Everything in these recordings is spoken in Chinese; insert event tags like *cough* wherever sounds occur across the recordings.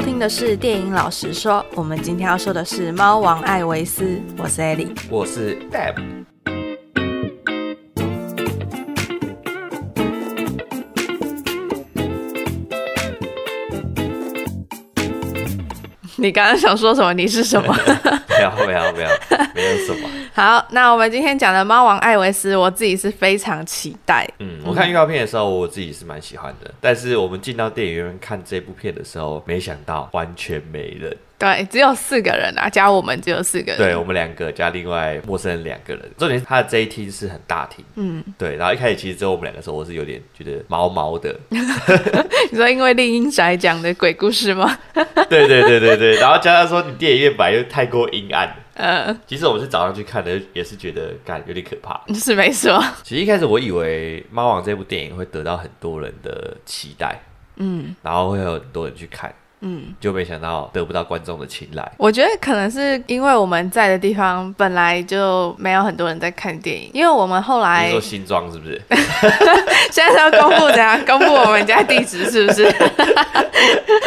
收听的是电影老实说，我们今天要说的是《猫王艾维斯》，我是艾莉，我是 Deb。你刚刚想说什么？你是什么？没有没有没有，没有什么。*laughs* 好，那我们今天讲的《猫王艾维斯》，我自己是非常期待。嗯，我看预告片的时候，我自己是蛮喜欢的。但是我们进到电影院看这部片的时候，没想到完全没人。对，只有四个人啊，加我们只有四个人。对，我们两个加另外陌生人两个人。重点是他的这一厅是很大厅。嗯，对。然后一开始其实只有我们两个时候，我是有点觉得毛毛的。*laughs* 你说因为丽英宅讲的鬼故事吗？*laughs* 对对对对对。然后加上说你电影院版又太过阴暗。嗯。其实我们是早上去看的，也是觉得干有点可怕。是没错。其实一开始我以为《猫王》这部电影会得到很多人的期待。嗯。然后会有很多人去看。嗯，就没想到得不到观众的青睐。我觉得可能是因为我们在的地方本来就没有很多人在看电影，因为我们后来你说新庄是不是？*laughs* 现在是要公布怎样？*laughs* 公布我们家地址是不是？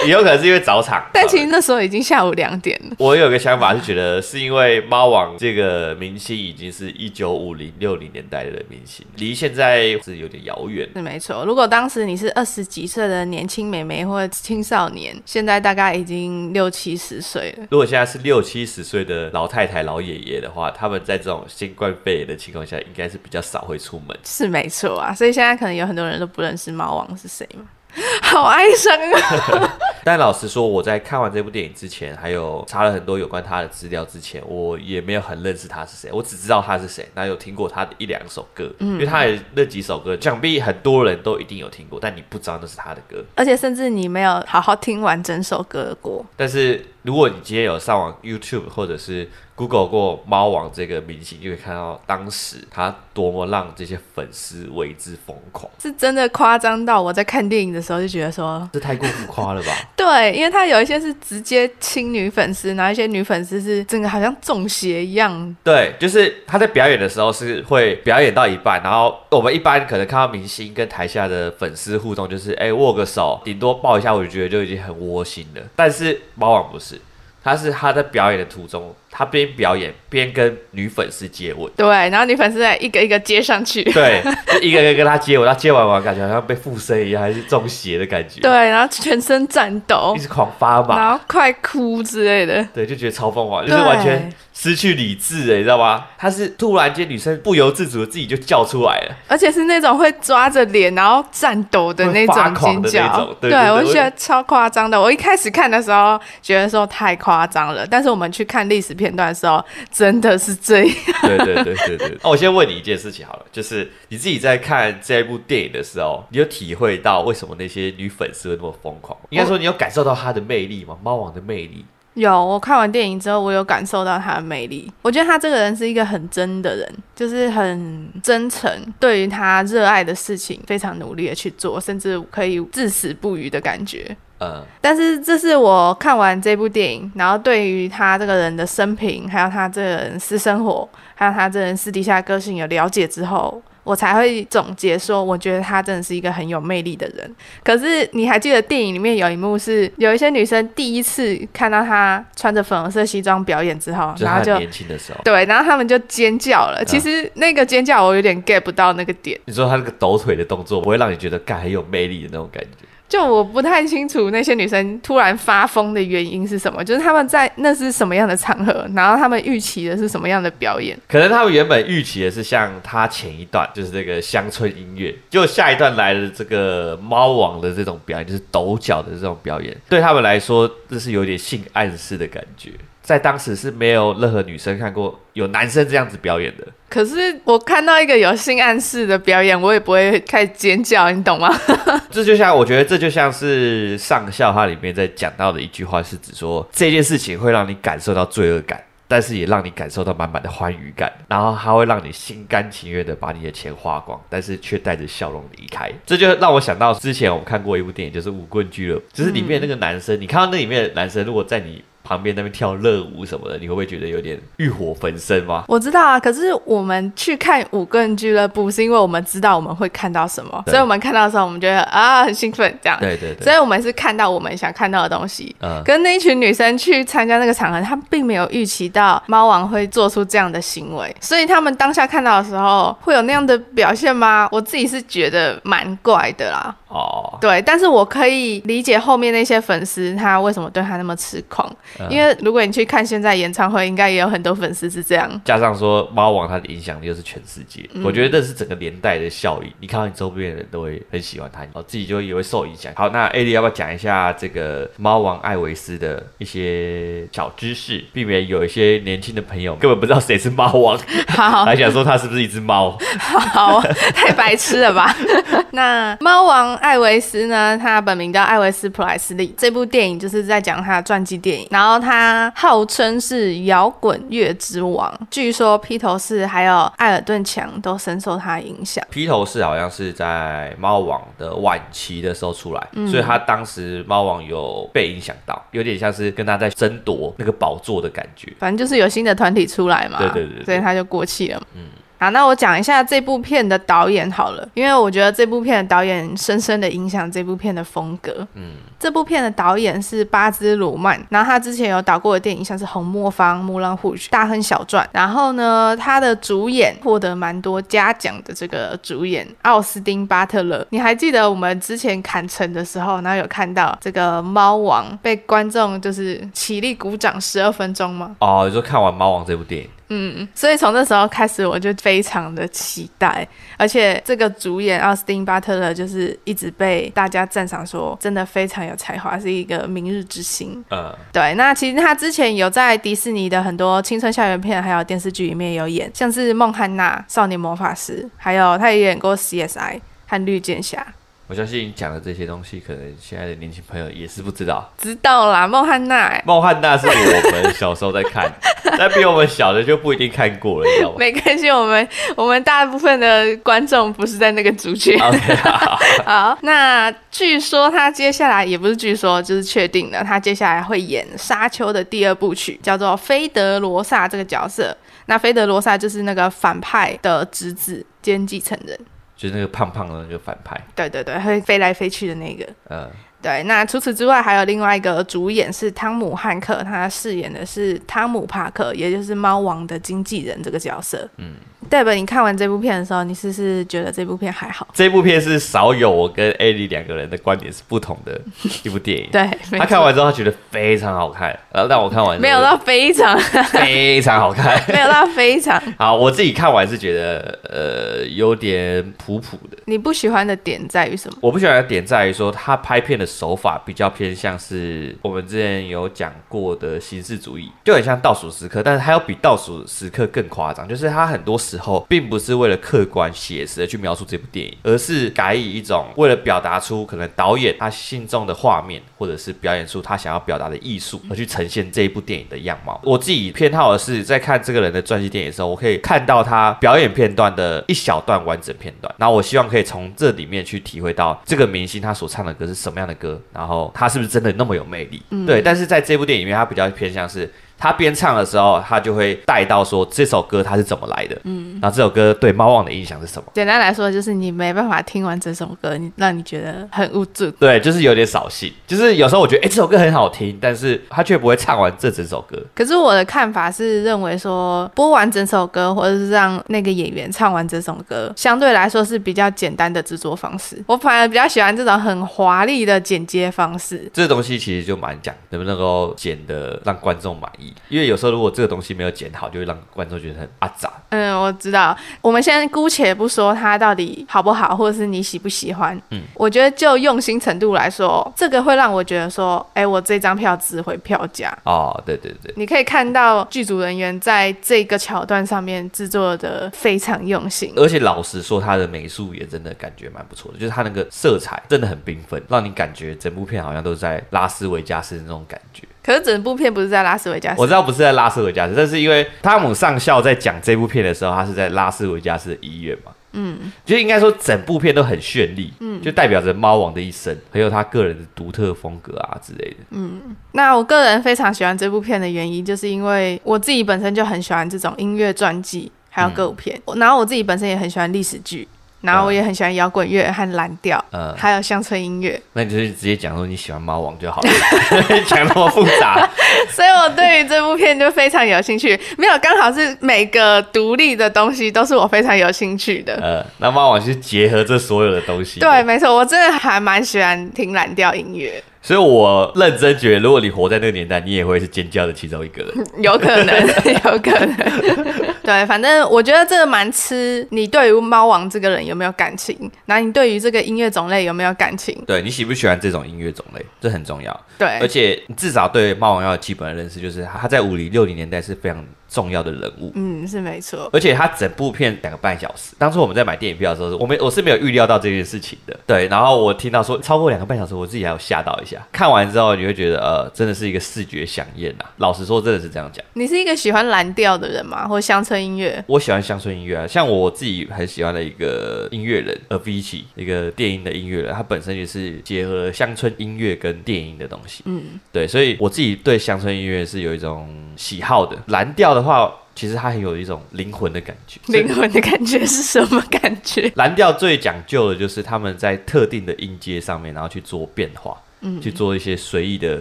也有可能是因为早场，但其实那时候已经下午两点了。我有个想法是觉得是因为猫王这个明星已经是一九五零六零年代的明星，离现在是有点遥远。是没错，如果当时你是二十几岁的年轻美眉或者青少年，现现在大概已经六七十岁了。如果现在是六七十岁的老太太、老爷爷的话，他们在这种新冠肺炎的情况下，应该是比较少会出门。是没错啊，所以现在可能有很多人都不认识猫王是谁嘛。*laughs* 好哀伤啊！*laughs* 但老实说，我在看完这部电影之前，还有查了很多有关他的资料之前，我也没有很认识他是谁。我只知道他是谁，那有听过他的一两首歌，嗯，因为他也那几首歌，想必很多人都一定有听过，但你不知道那是他的歌，而且甚至你没有好好听完整首歌过。但是如果你今天有上网 YouTube 或者是 Google 过猫王这个明星，就会看到当时他多么让这些粉丝为之疯狂，是真的夸张到我在看电影的时候就觉得说，这太过浮夸了吧？*laughs* 对，因为他有一些是直接亲女粉丝，然后一些女粉丝是整个好像中邪一样。对，就是他在表演的时候是会表演到一半，然后我们一般可能看到明星跟台下的粉丝互动，就是哎握个手，顶多抱一下，我就觉得就已经很窝心了。但是猫王不是，他是他在表演的途中。他边表演边跟女粉丝接吻，对，然后女粉丝在一个一个接上去，对，就一个一个跟他接吻，他接完完感觉好像被附身一样，还是中邪的感觉，对，然后全身颤抖，一直狂发麻，然后快哭之类的，对，就觉得超疯狂，就是完全失去理智哎，你知道吗？他是突然间女生不由自主的自己就叫出来了，而且是那种会抓着脸然后颤抖的那种尖叫，对，我觉得超夸张的。我一开始看的时候觉得说太夸张了，但是我们去看历史片段的时候，真的是这样。对对对对对。那我先问你一件事情好了，就是你自己在看这一部电影的时候，你有体会到为什么那些女粉丝会那么疯狂？应该说你有感受到她的魅力吗？猫王的魅力？有，我看完电影之后，我有感受到他的魅力。我觉得他这个人是一个很真的人，就是很真诚，对于他热爱的事情非常努力的去做，甚至可以至死不渝的感觉。嗯，但是这是我看完这部电影，然后对于他这个人的生平，还有他这个人私生活，还有他这人私底下个性有了解之后，我才会总结说，我觉得他真的是一个很有魅力的人。可是你还记得电影里面有一幕是，有一些女生第一次看到他穿着粉红色西装表演之后，然后就年轻的时候，对，然后他们就尖叫了。其实那个尖叫我有点 get 不到那个点。你说他那个抖腿的动作，不会让你觉得干很有魅力的那种感觉。就我不太清楚那些女生突然发疯的原因是什么，就是他们在那是什么样的场合，然后他们预期的是什么样的表演？可能他们原本预期的是像他前一段就是这个乡村音乐，就下一段来了这个猫王的这种表演，就是抖脚的这种表演，对他们来说这是有点性暗示的感觉。在当时是没有任何女生看过有男生这样子表演的。可是我看到一个有性暗示的表演，我也不会开始尖叫，你懂吗？*laughs* 这就像我觉得这就像是上校他里面在讲到的一句话，是指说这件事情会让你感受到罪恶感，但是也让你感受到满满的欢愉感，然后它会让你心甘情愿的把你的钱花光，但是却带着笑容离开。这就让我想到之前我们看过一部电影，就是《舞棍俱乐部》，就是里面那个男生，嗯、你看到那里面的男生，如果在你旁边那边跳热舞什么的，你会不会觉得有点欲火焚身吗？我知道啊，可是我们去看舞棍俱乐部，是因为我们知道我们会看到什么，所以我们看到的时候，我们觉得啊很兴奋，这样。对对对。所以我们是看到我们想看到的东西。嗯。跟那一群女生去参加那个场合，她并没有预期到猫王会做出这样的行为，所以他们当下看到的时候，会有那样的表现吗？我自己是觉得蛮怪的啦。哦。对，但是我可以理解后面那些粉丝他为什么对他那么痴狂，嗯、因为如果你去看现在演唱会，应该也有很多粉丝是这样。加上说猫王他的影响力又是全世界，嗯、我觉得这是整个年代的效应。你看到你周边的人都会很喜欢他，哦，自己就也会受影响。好，那艾莉要不要讲一下这个猫王艾维斯的一些小知识，避免有一些年轻的朋友根本不知道谁是猫王，好，还想说他是不是一只猫？*laughs* 好，太白痴了吧？*laughs* 那猫王艾维斯呢？他本名叫艾维斯普莱斯利。这部电影就是在讲他的传记电影。然后他号称是摇滚乐之王，据说披头士还有艾尔顿强都深受他的影响。披头士好像是在猫王的晚期的时候出来，嗯、所以他当时猫王有被影响到，有点像是跟他在争夺那个宝座的感觉。反正就是有新的团体出来嘛，对对对，对，所以他就过气了。嗯。好，那我讲一下这部片的导演好了，因为我觉得这部片的导演深深的影响这部片的风格。嗯，这部片的导演是巴兹鲁曼，然后他之前有导过的电影像是《红磨坊》《木兰护士》《大亨小传》，然后呢，他的主演获得蛮多嘉奖的这个主演奥斯汀巴特勒，你还记得我们之前砍城的时候，然后有看到这个猫王被观众就是起立鼓掌十二分钟吗？哦，你说看完猫王这部电影。嗯，所以从那时候开始，我就非常的期待，而且这个主演奥斯汀巴特勒就是一直被大家赞赏说，真的非常有才华，是一个明日之星。嗯，对。那其实他之前有在迪士尼的很多青春校园片，还有电视剧里面有演，像是《孟汉娜少年魔法师》，还有他也演过 CSI 和绿箭侠。我相信你讲的这些东西，可能现在的年轻朋友也是不知道。知道啦，孟汉娜。孟汉娜是我们小时候在看，*laughs* 但比我们小的就不一定看过了，你知道吗？没关系，我们我们大部分的观众不是在那个族群。Okay, 好，*laughs* 好，那据说他接下来也不是据说，就是确定的，他接下来会演《沙丘》的第二部曲，叫做菲德罗萨这个角色。那菲德罗萨就是那个反派的侄子兼继承人。就是那个胖胖的那个反派，对对对，会飞来飞去的那个，嗯。对，那除此之外还有另外一个主演是汤姆汉克，他饰演的是汤姆帕克，也就是猫王的经纪人这个角色。嗯，Deb，你看完这部片的时候，你是不是觉得这部片还好？这部片是少有我跟艾莉两个人的观点是不同的一部电影。*laughs* 对，他看完之后他觉得非常好看，然后但我看完 *laughs* 没有到非常非常好看，没有到非常好。我自己看完是觉得呃有点普普的。你不喜欢的点在于什么？我不喜欢的点在于说他拍片的。手法比较偏向是我们之前有讲过的形式主义，就很像倒数时刻，但是还有比倒数时刻更夸张，就是他很多时候并不是为了客观写实的去描述这部电影，而是改以一种为了表达出可能导演他心中的画面，或者是表演出他想要表达的艺术，而去呈现这一部电影的样貌。我自己偏好的是在看这个人的传记电影的时候，我可以看到他表演片段的一小段完整片段，然后我希望可以从这里面去体会到这个明星他所唱的歌是什么样的歌。歌，然后他是不是真的那么有魅力？嗯，对，但是在这部电影里面，他比较偏向是。他边唱的时候，他就会带到说这首歌它是怎么来的，嗯，然后这首歌对猫王的印象是什么？简单来说，就是你没办法听完这首歌，你让你觉得很无助。对，就是有点扫兴。就是有时候我觉得，哎，这首歌很好听，但是他却不会唱完这整首歌。可是我的看法是认为说，播完整首歌，或者是让那个演员唱完这首歌，相对来说是比较简单的制作方式。我反而比较喜欢这种很华丽的剪接方式。这东西其实就蛮讲能不能够剪的让观众满意。因为有时候如果这个东西没有剪好，就会让观众觉得很阿杂。嗯，我知道。我们先姑且不说它到底好不好，或者是你喜不喜欢。嗯，我觉得就用心程度来说，这个会让我觉得说，哎，我这张票值回票价。哦，对对对。你可以看到剧组人员在这个桥段上面制作的非常用心，而且老实说，他的美术也真的感觉蛮不错的，就是他那个色彩真的很缤纷，让你感觉整部片好像都是在拉斯维加斯的那种感觉。可是整部片不是在拉斯维加斯，我知道不是在拉斯维加斯，但是因为汤姆上校在讲这部片的时候，他是在拉斯维加斯的医院嘛。嗯，就应该说整部片都很绚丽，嗯，就代表着猫王的一生，很有他个人的独特风格啊之类的。嗯，那我个人非常喜欢这部片的原因，就是因为我自己本身就很喜欢这种音乐传记，还有歌舞片，嗯、然后我自己本身也很喜欢历史剧。然后我也很喜欢摇滚乐和蓝调，嗯，还有乡村音乐。那你就是直接讲说你喜欢猫王就好了，*laughs* 讲那么复杂。*laughs* 所以我对于这部片就非常有兴趣。没有，刚好是每个独立的东西都是我非常有兴趣的。呃，那猫王是结合这所有的东西。对，没错，我真的还蛮喜欢听蓝调音乐。所以，我认真觉得，如果你活在那个年代，你也会是尖叫的其中一个人。*laughs* 有可能，*laughs* 有可能。对，反正我觉得这个蛮吃你对于猫王这个人有没有感情，然后你对于这个音乐种类有没有感情。对，你喜不喜欢这种音乐种类，这很重要。对，而且你至少对猫王要有基本的认识，就是他在五零六零年代是非常重要的人物，嗯，是没错。而且他整部片两个半小时，当初我们在买电影票的时候，我们我是没有预料到这件事情的。对，然后我听到说超过两个半小时，我自己还有吓到一下。*laughs* 看完之后，你会觉得呃，真的是一个视觉饗宴呐。老实说，真的是这样讲。你是一个喜欢蓝调的人吗？或乡村音乐？我喜欢乡村音乐啊，像我自己很喜欢的一个音乐人，Avicii，一个电音的音乐人，他本身也是结合乡村音乐跟电音的东西。嗯，对，所以我自己对乡村音乐是有一种喜好的。蓝调的话。其实它很有一种灵魂的感觉。*laughs* 灵魂的感觉是什么感觉？*laughs* 蓝调最讲究的就是他们在特定的音阶上面，然后去做变化，嗯，去做一些随意的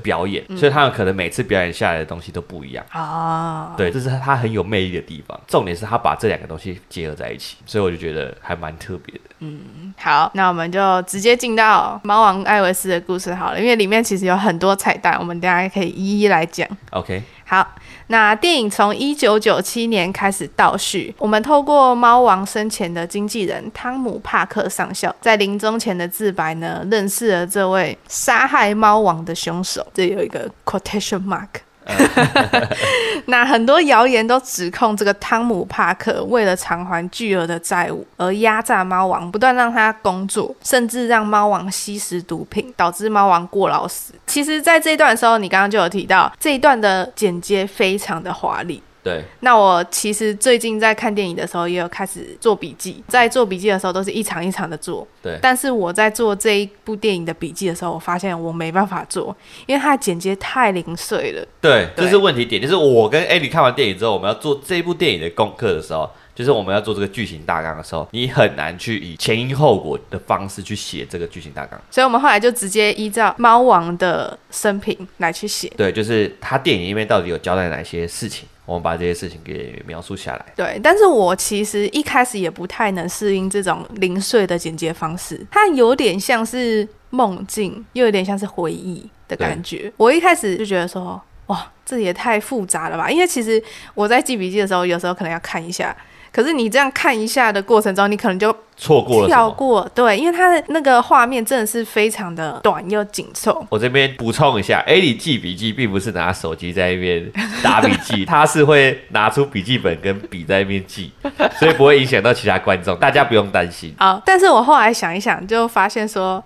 表演，嗯，所以他们可能每次表演下来的东西都不一样啊。对，这是他很有魅力的地方。重点是他把这两个东西结合在一起，所以我就觉得还蛮特别的。嗯，好，那我们就直接进到猫王艾维斯的故事好了，因为里面其实有很多彩蛋，我们等下可以一一来讲。OK，好。那电影从一九九七年开始倒叙，我们透过猫王生前的经纪人汤姆·帕克上校在临终前的自白呢，认识了这位杀害猫王的凶手。这有一个 quotation mark。*laughs* 那很多谣言都指控这个汤姆·帕克为了偿还巨额的债务而压榨猫王，不断让他工作，甚至让猫王吸食毒品，导致猫王过劳死。其实，在这一段的时候，你刚刚就有提到这一段的剪接非常的华丽。对，那我其实最近在看电影的时候，也有开始做笔记。在做笔记的时候，都是一场一场的做。对，但是我在做这一部电影的笔记的时候，我发现我没办法做，因为它的剪接太零碎了。对，这是问题点。就是我跟艾莉看完电影之后，我们要做这一部电影的功课的时候，就是我们要做这个剧情大纲的时候，你很难去以前因后果的方式去写这个剧情大纲。所以我们后来就直接依照猫王的生平来去写。对，就是他电影里面到底有交代哪些事情。我们把这些事情给描述下来。对，但是我其实一开始也不太能适应这种零碎的剪接方式，它有点像是梦境，又有点像是回忆的感觉。我一开始就觉得说，哇，这也太复杂了吧？因为其实我在记笔记的时候，有时候可能要看一下。可是你这样看一下的过程中，你可能就错过了，跳过，对，因为它的那个画面真的是非常的短又紧凑。我这边补充一下，艾莉记笔记并不是拿手机在那边打笔记，他是会拿出笔记本跟笔在那边记，所以不会影响到其他观众，大家不用担心。好，但是我后来想一想，就发现说，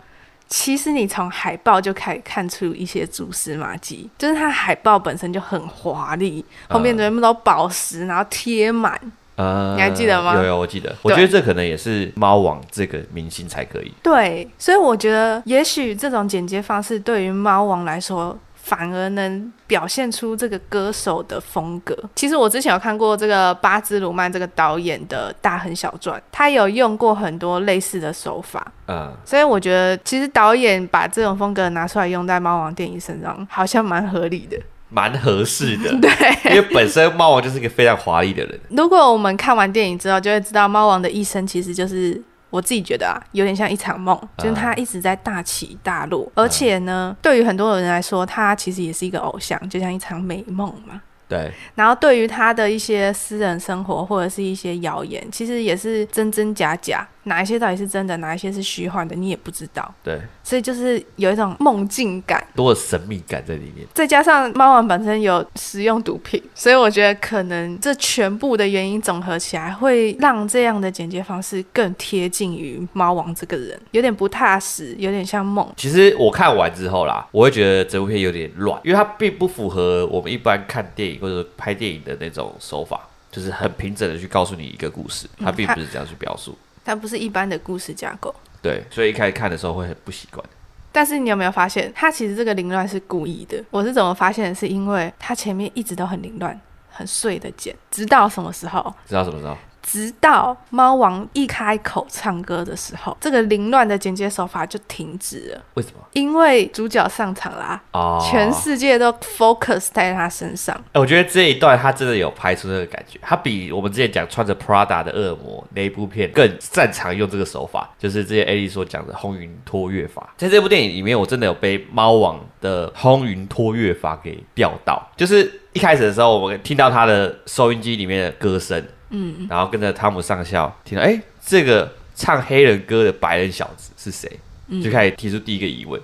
其实你从海报就可以看出一些蛛丝马迹，就是它海报本身就很华丽，后面全部都宝石，然后贴满。呃，你还记得吗？有有，我记得。我觉得这可能也是猫王这个明星才可以。对，所以我觉得也许这种剪接方式对于猫王来说，反而能表现出这个歌手的风格。其实我之前有看过这个巴兹鲁曼这个导演的大亨小传，他有用过很多类似的手法。嗯，所以我觉得其实导演把这种风格拿出来用在猫王电影身上，好像蛮合理的。蛮合适的，*laughs* 对，因为本身猫王就是一个非常华丽的人。如果我们看完电影之后，就会知道猫王的一生其实就是我自己觉得啊，有点像一场梦，就是他一直在大起大落，而且呢，对于很多人来说，他其实也是一个偶像，就像一场美梦嘛。对，然后对于他的一些私人生活或者是一些谣言，其实也是真真假假，哪一些到底是真的，哪一些是虚幻的，你也不知道。对，所以就是有一种梦境感，多的神秘感在里面。再加上猫王本身有使用毒品，所以我觉得可能这全部的原因总合起来，会让这样的剪接方式更贴近于猫王这个人，有点不踏实，有点像梦。其实我看完之后啦，我会觉得这部片有点乱，因为它并不符合我们一般看电影或者拍电影的那种手法，就是很平整的去告诉你一个故事，它并不是这样去表述。它不是一般的故事架构。对，所以一开始看的时候会很不习惯。但是你有没有发现，它其实这个凌乱是故意的？我是怎么发现的？是因为它前面一直都很凌乱、很碎的剪，直到什么时候？直到什么时候？直到猫王一开口唱歌的时候，这个凌乱的剪接手法就停止了。为什么？因为主角上场啦，哦，全世界都 focus 在他身上。欸，我觉得这一段他真的有拍出那个感觉，他比我们之前讲穿着 Prada 的恶魔那一部片更擅长用这个手法，就是之前艾莉所讲的轰云托月法。在这部电影里面，我真的有被猫王的轰云托月法给钓到，就是一开始的时候，我们听到他的收音机里面的歌声。嗯，然后跟着汤姆上校听到，哎，这个唱黑人歌的白人小子是谁？就开始提出第一个疑问。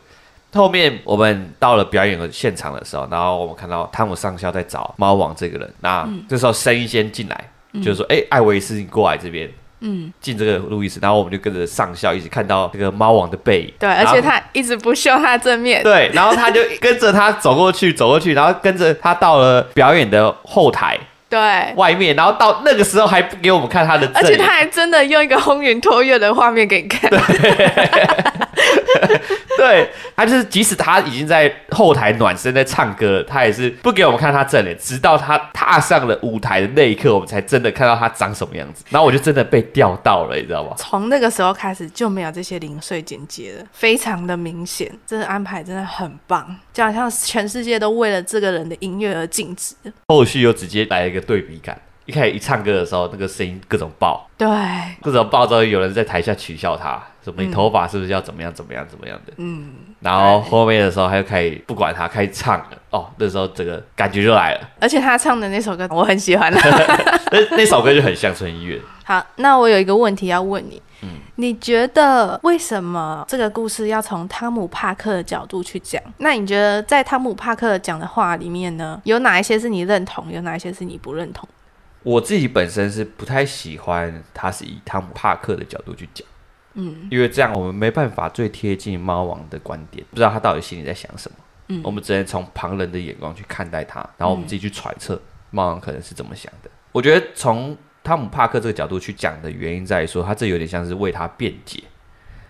后面我们到了表演的现场的时候，然后我们看到汤姆上校在找猫王这个人。那这时候声音先进来，就是说，哎，艾维斯，你过来这边。嗯，进这个路易斯，然后我们就跟着上校一起看到这个猫王的背影。对，而且他一直不秀他正面。对，然后他就跟着他走过去，走过去，然后跟着他到了表演的后台。对，外面，然后到那个时候还不给我们看他的，而且他还真的用一个风云托月的画面给你看。*laughs* 对，他就是即使他已经在后台暖身在唱歌，他也是不给我们看他正脸，直到他踏上了舞台的那一刻，我们才真的看到他长什么样子。然后我就真的被钓到了，你知道吗？从那个时候开始就没有这些零碎剪接了，非常的明显，这个安排真的很棒，就好像全世界都为了这个人的音乐而静止。后续又直接来了一个对比感。一开始一唱歌的时候，那个声音各种爆，对，各种爆之后，有人在台下取笑他，什么你头发是不是要怎么样怎么样怎么样的，嗯，然后后面的时候他就开始不管他，开始唱了，哦，那时候这个感觉就来了，而且他唱的那首歌我很喜欢，*laughs* 那那首歌就很乡村音乐。好，那我有一个问题要问你，嗯，你觉得为什么这个故事要从汤姆帕克的角度去讲？那你觉得在汤姆帕克讲的话里面呢，有哪一些是你认同，有哪一些是你不认同？我自己本身是不太喜欢他是以汤姆帕克的角度去讲，嗯，因为这样我们没办法最贴近猫王的观点，不知道他到底心里在想什么，嗯，我们只能从旁人的眼光去看待他，然后我们自己去揣测猫王可能是怎么想的。我觉得从汤姆帕克这个角度去讲的原因在于说，他这有点像是为他辩解。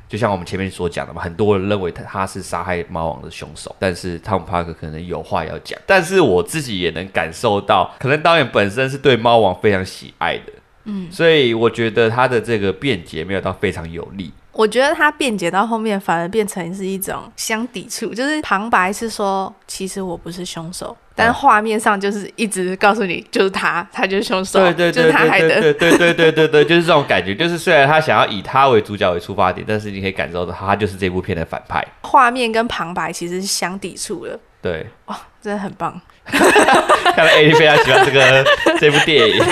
就像我们前面所讲的嘛，很多人认为他他是杀害猫王的凶手，但是汤姆帕克可能有话要讲。但是我自己也能感受到，可能导演本身是对猫王非常喜爱的，嗯，所以我觉得他的这个辩解没有到非常有力。我觉得他辩解到后面反而变成是一种相抵触，就是旁白是说，其实我不是凶手，但画面上就是一直告诉你，就是他，*laughs* 他就是凶手，对对对，就是他害的，对对对对对对，就是这种感觉，就是虽然他想要以他为主角为出发点，但是你可以感受到他就是这部片的反派。画面跟旁白其实是相抵触的，对，哇，真的很棒，*laughs* 看来 A 非常喜欢这个这部电影，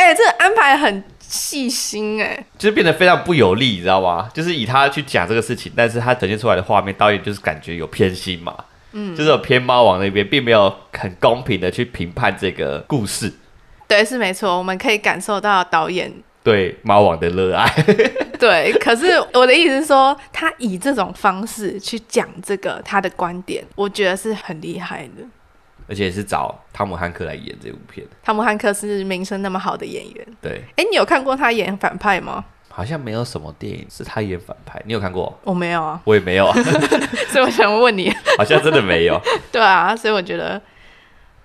哎、欸，这个安排很。细心哎、欸，就是变得非常不有利，你知道吗？就是以他去讲这个事情，但是他呈现出来的画面，导演就是感觉有偏心嘛，嗯，就是有偏猫王那边，并没有很公平的去评判这个故事。对，是没错，我们可以感受到导演对猫王的热爱。*laughs* *laughs* 对，可是我的意思是说，他以这种方式去讲这个他的观点，我觉得是很厉害的。而且是找汤姆汉克来演这部片。汤姆汉克是名声那么好的演员。对。哎，你有看过他演反派吗？好像没有什么电影是他演反派。你有看过？我没有啊。我也没有啊。*laughs* 所以我想问你。*laughs* 好像真的没有。*laughs* 对啊，所以我觉得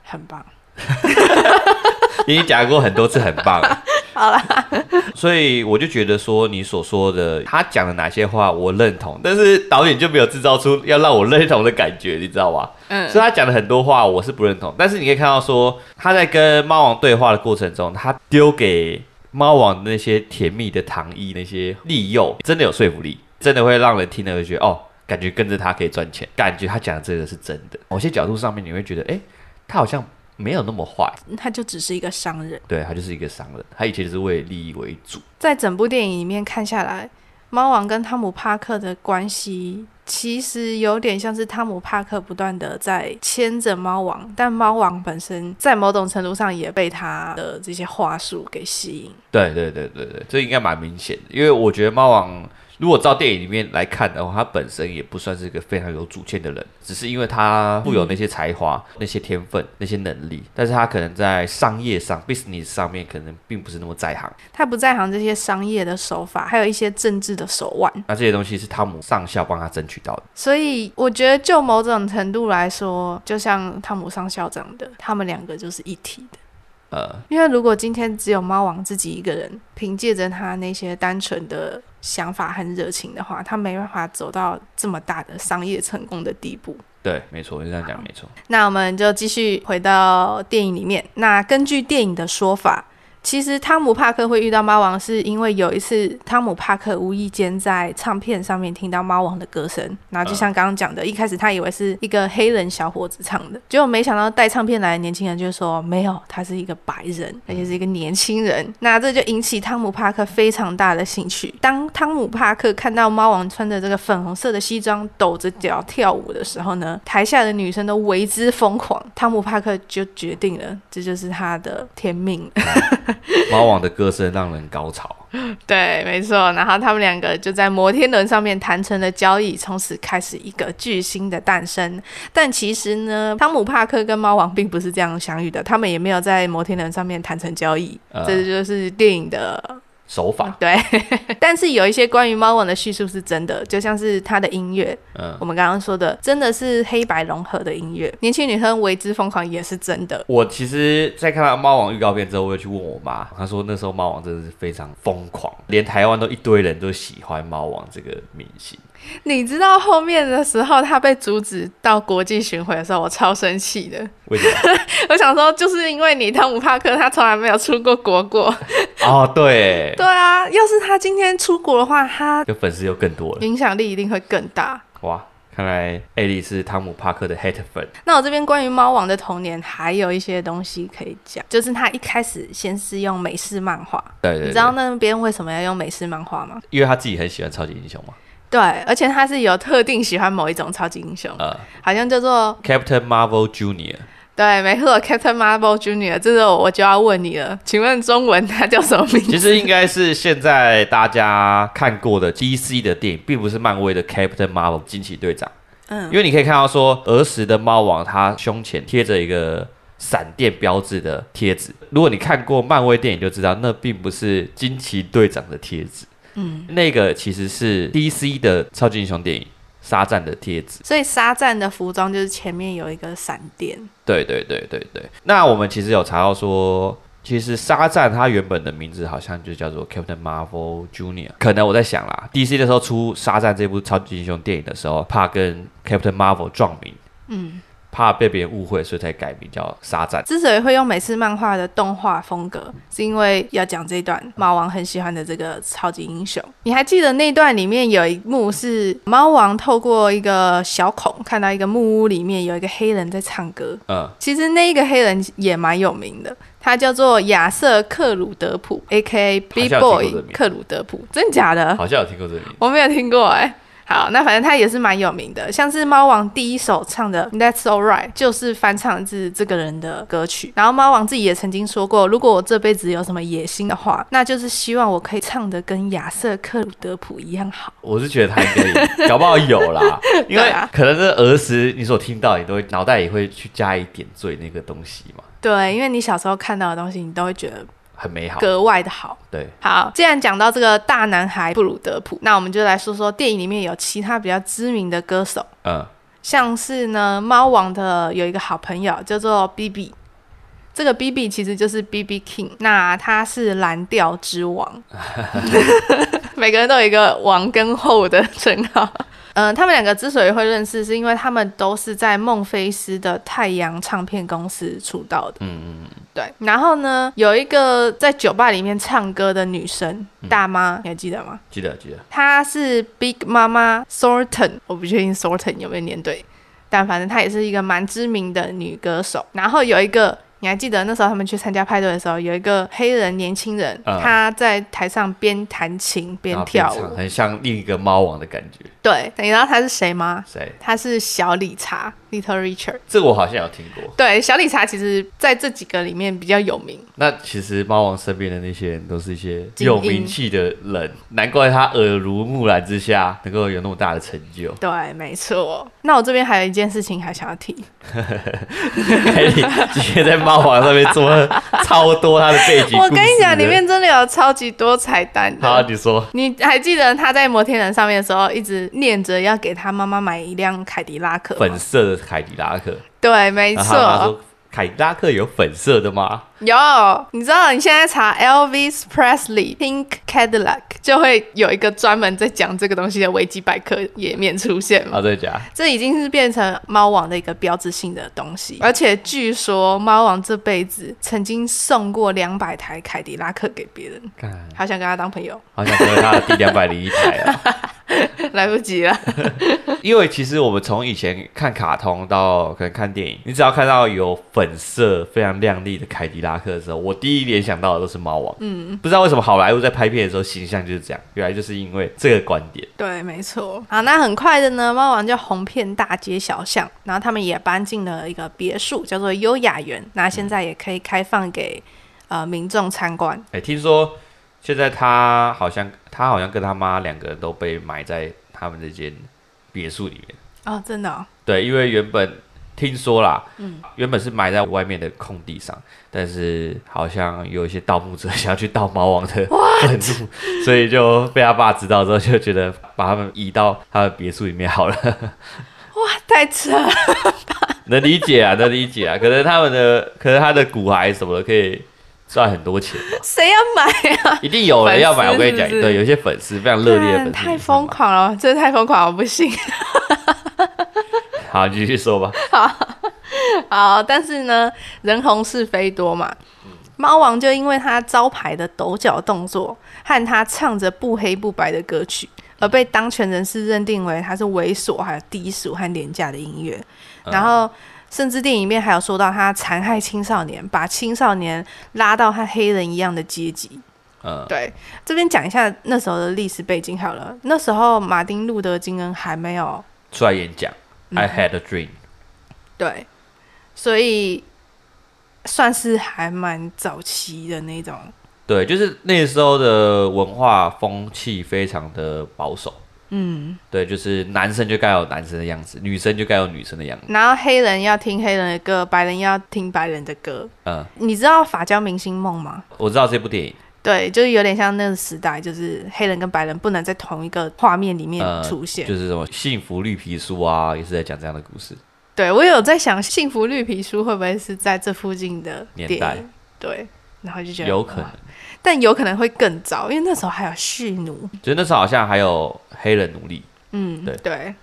很棒。*laughs* 你已经讲过很多次很棒。好啦，所以我就觉得说你所说的他讲的哪些话我认同，但是导演就没有制造出要让我认同的感觉，你知道吧？嗯，所以他讲的很多话我是不认同，但是你可以看到说他在跟猫王对话的过程中，他丢给猫王那些甜蜜的糖衣，那些利诱，真的有说服力，真的会让人听了会觉得哦，感觉跟着他可以赚钱，感觉他讲的这个是真的。某些角度上面你会觉得，哎，他好像。没有那么坏，他就只是一个商人。对，他就是一个商人，他以前是为利益为主。在整部电影里面看下来，猫王跟汤姆帕克的关系其实有点像是汤姆帕克不断的在牵着猫王，但猫王本身在某种程度上也被他的这些话术给吸引。对对对对对，这应该蛮明显的，因为我觉得猫王如果照电影里面来看的话，他本身也不算是一个非常有主见的人，只是因为他富有那些才华、嗯、那些天分、那些能力，但是他可能在商业上、business 上面可能并不是那么在行。他不在行这些商业的手法，还有一些政治的手腕。那这些东西是汤姆上校帮他争取到的。所以我觉得，就某种程度来说，就像汤姆上校长的，他们两个就是一体的。呃，因为如果今天只有猫王自己一个人，凭借着他那些单纯的想法很热情的话，他没办法走到这么大的商业成功的地步。对，没错，就这样讲没错。那我们就继续回到电影里面。那根据电影的说法。其实汤姆帕克会遇到猫王，是因为有一次汤姆帕克无意间在唱片上面听到猫王的歌声，然后就像刚刚讲的，一开始他以为是一个黑人小伙子唱的，结果没想到带唱片来的年轻人就说没有，他是一个白人，而且是一个年轻人。那这就引起汤姆帕克非常大的兴趣。当汤姆帕克看到猫王穿着这个粉红色的西装，抖着脚跳舞的时候呢，台下的女生都为之疯狂。汤姆帕克就决定了，这就是他的天命。*laughs* 猫王的歌声让人高潮，*laughs* 对，没错。然后他们两个就在摩天轮上面谈成了交易，从此开始一个巨星的诞生。但其实呢，汤姆帕克跟猫王并不是这样相遇的，他们也没有在摩天轮上面谈成交易。呃、这就是电影的。手法对，*laughs* 但是有一些关于猫王的叙述是真的，就像是他的音乐，嗯，我们刚刚说的真的是黑白融合的音乐，年轻女生为之疯狂也是真的。我其实，在看到猫王预告片之后，我又去问我妈，她说那时候猫王真的是非常疯狂，连台湾都一堆人都喜欢猫王这个明星。*laughs* 你知道后面的时候，他被阻止到国际巡回的时候，我超生气的。为什么？*laughs* 我想说，就是因为你汤姆帕克他从来没有出过国过。哦，对。*laughs* 对啊，要是他今天出国的话，他的粉丝又更多了，影响力一定会更大。哇，看来艾莉是汤姆帕克的 hate 粉。那我这边关于猫王的童年还有一些东西可以讲，就是他一开始先是用美式漫画。对，对对。你知道那边为什么要用美式漫画吗？因为他自己很喜欢超级英雄嘛。对，而且他是有特定喜欢某一种超级英雄，呃，好像叫做 Captain Marvel Junior。对，没错，Captain Marvel Junior。这个我就要问你了，请问中文它叫什么名字？其实应该是现在大家看过的 DC 的电影，并不是漫威的 Captain Marvel 惊奇队长。嗯，因为你可以看到说儿时的猫王，他胸前贴着一个闪电标志的贴纸。如果你看过漫威电影，就知道那并不是惊奇队长的贴纸。嗯，那个其实是 DC 的超级英雄电影沙赞的贴纸，所以沙赞的服装就是前面有一个闪电。对对对对对。那我们其实有查到说，其实沙赞他原本的名字好像就叫做 Captain Marvel Junior。可能我在想啦，DC 的时候出沙赞这部超级英雄电影的时候，怕跟 Captain Marvel 撞名。嗯。怕被别人误会，所以才改名叫沙赞。之所以会用美式漫画的动画风格，是因为要讲这一段猫王很喜欢的这个超级英雄。你还记得那段里面有一幕是猫王透过一个小孔看到一个木屋里面有一个黑人在唱歌。嗯，其实那一个黑人也蛮有名的，他叫做亚瑟克鲁德普，A.K.A. Big Boy 克鲁德普，真假的？好像有听过这个名字，我没有听过哎、欸。好，那反正他也是蛮有名的，像是猫王第一首唱的《That's Alright》就是翻唱自这个人的歌曲。然后猫王自己也曾经说过，如果我这辈子有什么野心的话，那就是希望我可以唱的跟亚瑟克鲁德普一样好。我是觉得他应该搞不好有啦，*laughs* 因为可能是儿时你所听到，你都会脑袋也会去加以点缀那个东西嘛。对，因为你小时候看到的东西，你都会觉得。很美好，格外的好。对，好，既然讲到这个大男孩布鲁德普，那我们就来说说电影里面有其他比较知名的歌手。嗯，像是呢，猫王的有一个好朋友叫做 BB，这个 BB 其实就是 BB King，那他是蓝调之王，*laughs* 每个人都有一个王跟后的称号。嗯、呃，他们两个之所以会认识，是因为他们都是在孟菲斯的太阳唱片公司出道的。嗯嗯嗯。对，然后呢，有一个在酒吧里面唱歌的女生，嗯、大妈，你还记得吗？记得，记得。她是 Big Mama Thornton，我不确定 Thornton 有没有念对，但反正她也是一个蛮知名的女歌手。然后有一个。你还记得那时候他们去参加派对的时候，有一个黑人年轻人，嗯、他在台上边弹琴边跳舞，很像另一个猫王的感觉。对，你知道他是谁吗？谁？他是小理查。Little Richard。这个我好像有听过。对，小理查其实在这几个里面比较有名。那其实猫王身边的那些人都是一些有名气的人，难怪他耳濡目染之下能够有那么大的成就。*laughs* 对，没错。那我这边还有一件事情还想要提。凯莉今天在猫王上面做了超多他的背景。我跟你讲，里面真的有超级多彩蛋。好，你说。你还记得他在摩天轮上面的时候，一直念着要给他妈妈买一辆凯迪拉克，粉色的凯迪拉克。对，没错。凯迪拉克有粉色的吗？有，你知道你现在查 Elvis Presley Pink Cadillac 就会有一个专门在讲这个东西的维基百科页面出现吗？啊，对，假。这已经是变成猫王的一个标志性的东西，而且据说猫王这辈子曾经送过两百台凯迪拉克给别人，好想跟他当朋友，好想成为他的第两百零一台啊！*laughs* *laughs* 来不及了，*laughs* 因为其实我们从以前看卡通到可能看电影，你只要看到有粉色非常亮丽的凯迪拉克的时候，我第一联想到的都是猫王。嗯，不知道为什么好莱坞在拍片的时候形象就是这样，原来就是因为这个观点。对，没错。好，那很快的呢，猫王就红遍大街小巷，然后他们也搬进了一个别墅，叫做优雅园。那现在也可以开放给呃民众参观。哎、欸，听说现在他好像他好像跟他妈两个人都被埋在。他们这间别墅里面哦，真的、哦，对，因为原本听说啦，嗯，原本是埋在外面的空地上，但是好像有一些盗墓者想要去盗猫王的 *laughs* 坟墓，所以就被他爸知道之后，就觉得把他们移到他的别墅里面好了。哇，太扯了，*laughs* 能理解啊，能理解啊，可能他们的，可能他的骨骸什么的可以。赚很多钱吧？谁要买啊？*laughs* 一定有人要买。我跟你讲，对，有些粉丝非常热烈的粉丝，太疯狂了，真的太疯狂了，我不信。*laughs* 好，继续说吧。*laughs* 好，好，但是呢，人红是非多嘛。猫王就因为他招牌的抖脚动作和他唱着不黑不白的歌曲，而被当权人士认定为他是猥琐、还有低俗和廉价的音乐。然后。甚至电影里面还有说到他残害青少年，把青少年拉到和黑人一样的阶级。嗯，对，这边讲一下那时候的历史背景好了。那时候马丁路德金恩还没有出来演讲。嗯、I had a dream。对，所以算是还蛮早期的那种。对，就是那时候的文化风气非常的保守。嗯，对，就是男生就该有男生的样子，女生就该有女生的样子。然后黑人要听黑人的歌，白人要听白人的歌。嗯，你知道《法教明星梦》吗？我知道这部电影。对，就是有点像那个时代，就是黑人跟白人不能在同一个画面里面出现。嗯，就是什么幸福绿皮书啊，也是在讲这样的故事。对，我有在想，幸福绿皮书会不会是在这附近的年代？对，然后就觉得有可能。但有可能会更早，因为那时候还有蓄奴，就那时候好像还有黑人奴隶。嗯，对对。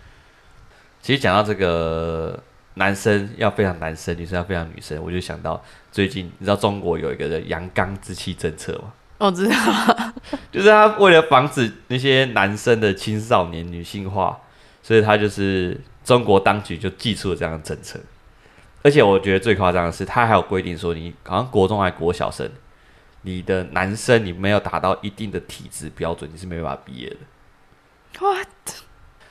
其实讲到这个男生要非常男生，女生要非常女生，我就想到最近你知道中国有一个的阳刚之气政策吗？我知道，*laughs* 就是他为了防止那些男生的青少年女性化，所以他就是中国当局就祭出了这样的政策。而且我觉得最夸张的是，他还有规定说，你好像国中还国小生。你的男生，你没有达到一定的体质标准，你是没办法毕业的。What？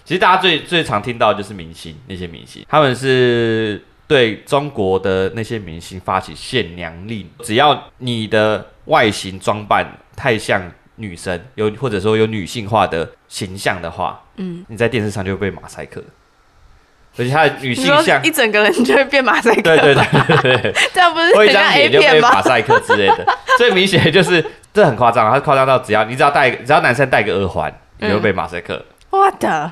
其实大家最最常听到的就是明星，那些明星，他们是对中国的那些明星发起限娘令，只要你的外形装扮太像女生，有或者说有女性化的形象的话，嗯，你在电视上就会被马赛克。而且他的女性像一整个人就会变马赛克，对对对对对，*laughs* 这样不是很像 A 片吗？马赛克之类的，*laughs* 最明显就是这很夸张，他夸张到只要你只要戴，只要男生戴个耳环，你就会被马赛克。我的，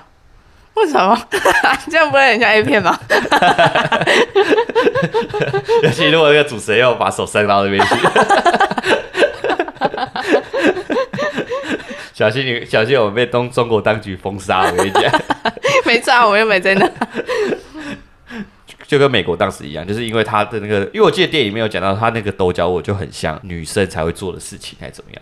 为什么？*laughs* 这样不会很像 A 片吗？尤其如果那个主持人要把手伸到那边去。小心你，小心我们被东中国当局封杀！我跟你讲，*laughs* 没错，我又没在那。就跟美国当时一样，就是因为他的那个，因为我记得电影没有讲到他那个抖脚我就很像女生才会做的事情，还是怎么样？